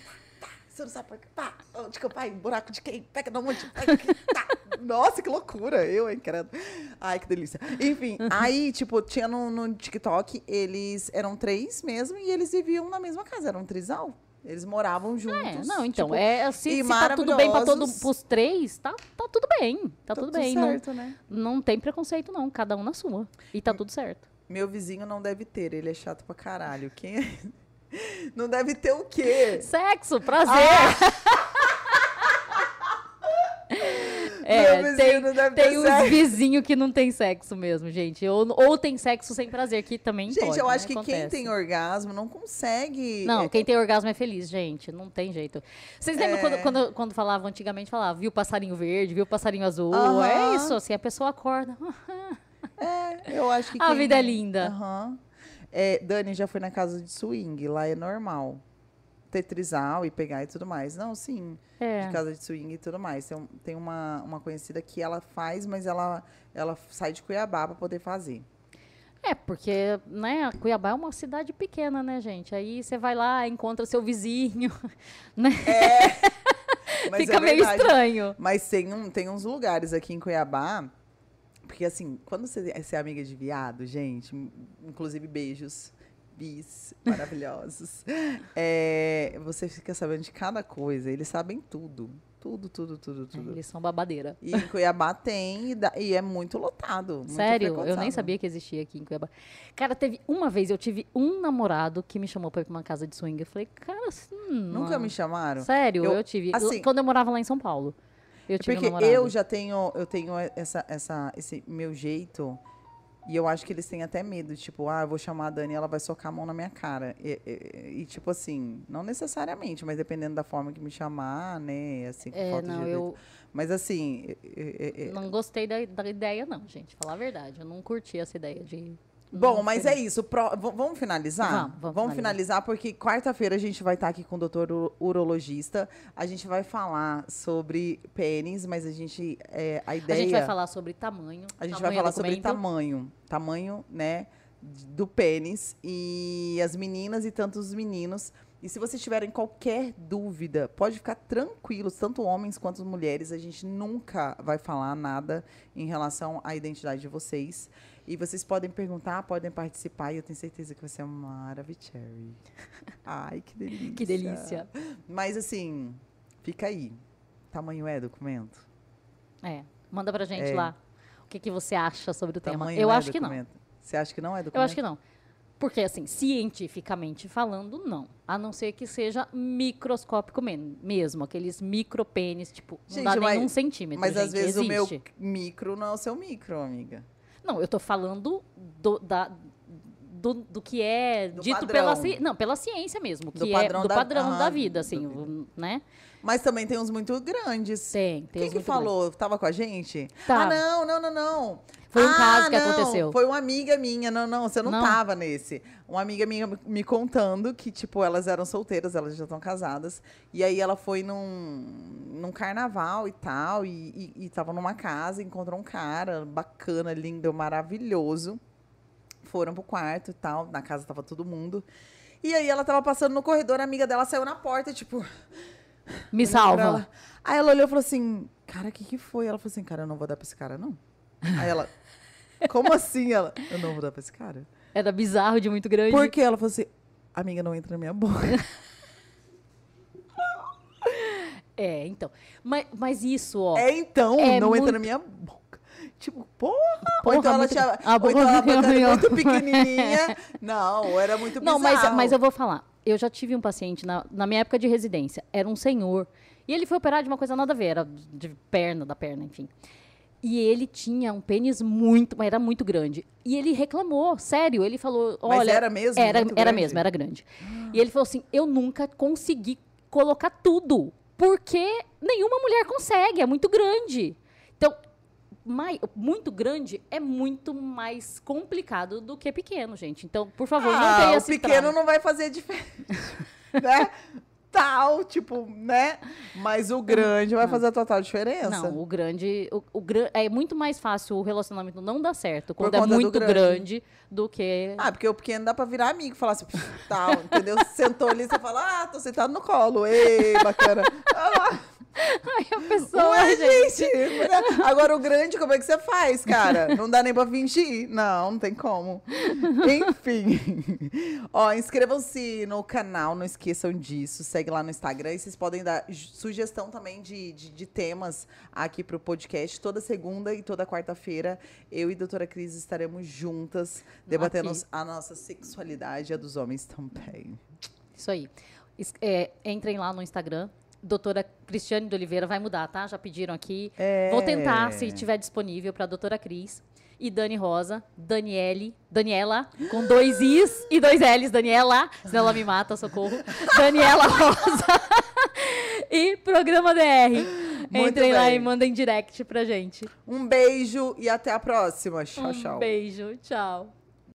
Você não sabe por quê. Pá, onde que eu pai? Buraco de quem? Pega no monte. Nossa, que loucura. Eu, hein, credo. Ai, que delícia. Enfim, aí, tipo, tinha no, no TikTok, eles eram três mesmo e eles viviam na mesma casa. Era um trisal. Eles moravam juntos. É, não, então, tipo, é, se, e se tá tudo bem para todo, maravilhosos. pros três, tá, tá tudo bem. Tá tudo, bem. Não, certo, né? não tem preconceito, não. Cada um na sua. E tá tudo certo. Meu vizinho não deve ter, ele é chato pra caralho. Quem é? Não deve ter o quê? Sexo, prazer. Meu É, tem, não deve tem uns vizinhos que não tem sexo mesmo, gente. Ou, ou tem sexo sem prazer, que também Gente, pode, eu né? acho que quem Acontece. tem orgasmo não consegue. Não, é, quem tem orgasmo é feliz, gente. Não tem jeito. Vocês lembram É. quando, quando, quando falavam antigamente, falava, viu o passarinho verde, viu o passarinho azul? Aham. É isso, assim, a pessoa acorda. É, eu acho que. A quem- vida é linda. Aham. É, Dani já foi na casa de swing, lá é normal. Tetrisal e pegar e tudo mais. Não, sim. É. De casa de swing e tudo mais. Tem, tem uma, uma conhecida que ela faz, mas ela, ela sai de Cuiabá para poder fazer. É, porque, né, Cuiabá é uma cidade pequena, né, gente? Aí você vai lá, encontra seu vizinho, né? Mas Fica é meio verdade. estranho. Mas tem, um, tem uns lugares aqui em Cuiabá. Porque, assim, quando você, você é amiga de viado, gente, in- inclusive beijos, bis maravilhosos, é, você fica sabendo de cada coisa. Eles sabem tudo. Tudo, tudo, tudo, tudo. Eles são babadeira. E em Cuiabá tem, e, dá- e é muito lotado. muito Sério, eu nem sabia que existia aqui em Cuiabá. Cara, teve uma vez, eu tive um namorado que me chamou pra ir pra uma casa de swing. Eu falei, cara, assim, Nunca não. me chamaram. Sério, eu, Eu- tive. assim- quando eu morava lá em São Paulo. Eu tive um Porque namorado. eu já tenho, eu tenho essa, essa, esse meu jeito. E eu acho que eles têm até medo, tipo, ah, eu vou chamar a Dani e ela vai socar a mão na minha cara. E, e- e, tipo assim, não necessariamente, mas dependendo da forma que me chamar, né? Assim, com É, falta de não, respeito. eu Mas assim, é- é- não gostei da, da ideia, não, gente. Falar a verdade. Eu não curti essa ideia de. Bom, mas é isso. Pro- v- vamos finalizar? Vamos, vamos finalizar. finalizar, porque quarta-feira a gente vai estar aqui com o doutor uro- urologista. A gente vai falar sobre pênis, mas a gente. é, a A ideia. gente vai falar sobre tamanho. A gente vai tamanho é falar sobre documento. tamanho. Tamanho, né? Do pênis. E as meninas e tantos meninos. E se vocês tiverem qualquer dúvida, pode ficar tranquilos, tanto homens quanto mulheres. A gente nunca vai falar nada em relação à identidade de vocês. E vocês podem perguntar, podem participar. E eu tenho certeza que vai ser maravilhoso. Ai, que delícia. Que delícia. Mas assim, fica aí. Tamanho é documento? É. Manda pra gente É. lá. O que, que você acha sobre o tema? Tamanho Eu é acho que não. documento? Você acha que não é documento? Eu acho que não. Porque, assim, cientificamente falando, não. A não ser que seja microscópico mesmo. Aqueles micropênis, tipo, não Gente, dá nem mas- um centímetro. Mas às gente, vezes o meu existe. micro não é o seu micro, amiga. Não, eu tô falando do, da, do, do que é Do dito padrão. pela ciência. Não, pela ciência mesmo. Do Que padrão é do da- padrão aham, da vida, assim, né? Mas também tem uns muito grandes. Tem, tem Quem que falou? Tava com a gente? Tava. Ah, não, não, não, não. Foi um Ah, caso que não, aconteceu. Foi uma amiga minha. Não, não, você não, Não? tava nesse. Uma amiga minha me contando que, tipo, elas eram solteiras, elas já estão casadas. E aí ela foi num, num carnaval e tal, e, e, e tava numa casa, encontrou um cara bacana, lindo, maravilhoso. Foram pro quarto e tal, na casa tava todo mundo. E aí ela tava passando no corredor, a amiga dela saiu na porta, tipo, Me salva. ela. Aí ela olhou e falou assim, cara, o que que foi? Ela falou assim, cara, eu não vou dar pra esse cara, não. Aí ela, como assim? Ela, eu não vou dar pra esse cara. Era bizarro de muito grande. Por quê? Ela falou assim, amiga, não entra na minha boca. É, então. Mas, mas isso, ó. É então, É não entra muito- na minha boca. Tipo, porra. Porra, ou então ela muito- tinha, a ou boca então ela era muito pequenininha. Não, era muito Não, bizarro. mas, mas eu vou falar. Eu já tive um paciente na, na minha época de residência. Era um senhor. E ele foi operar de uma coisa nada a ver. Era de perna, da perna, enfim. E ele tinha um pênis muito, mas era muito grande. E ele reclamou, sério. Ele falou, Mas olha... era mesmo Era, muito era mesmo, era grande. E ele falou assim, eu nunca consegui colocar tudo. Porque nenhuma mulher consegue, é muito grande. Então, mai- muito grande é muito mais complicado do que pequeno, gente. Então, por favor, não ah, tenha o esse pequeno trauma. não vai fazer diferença. né? tal, tipo, né? Mas o grande vai fazer a total diferença. Não, o grande. O, o é muito mais fácil o relacionamento não dar certo quando é conta do muito grande. grande. do que. Ah, porque o pequeno dá pra virar amigo, falar assim, tal, entendeu? Sentou ali, você fala, ah, tô sentado no colo, ei, bacana. Ah lá. Ai, a pessoa. Ué, gente. gente, né? agora o grande, como é que você faz, cara? Não dá nem pra fingir. Não, não tem como. Enfim. Ó, inscrevam-se no canal, não esqueçam disso. Segue lá no Instagram e vocês podem dar sugestão também de, de, de temas aqui pro podcast. Toda segunda e toda quarta-feira, eu e a doutora Cris estaremos juntas, debatendo Aqui. a nossa sexualidade e a dos homens também. Isso aí. É, entrem lá no Instagram. Doutora Cristiane de Oliveira vai mudar, tá? Já pediram aqui. É. Vou tentar, se tiver disponível, para a doutora Cris. E Dani Rosa, Daniele, Daniela, com dois Is e dois L's, Daniela, senão ela me mata, socorro. Daniela Rosa. e Programa DR. Muito Entrem lá bem. e mandem direct pra gente. Um beijo e até a próxima. Tchau, um tchau. beijo, tchau.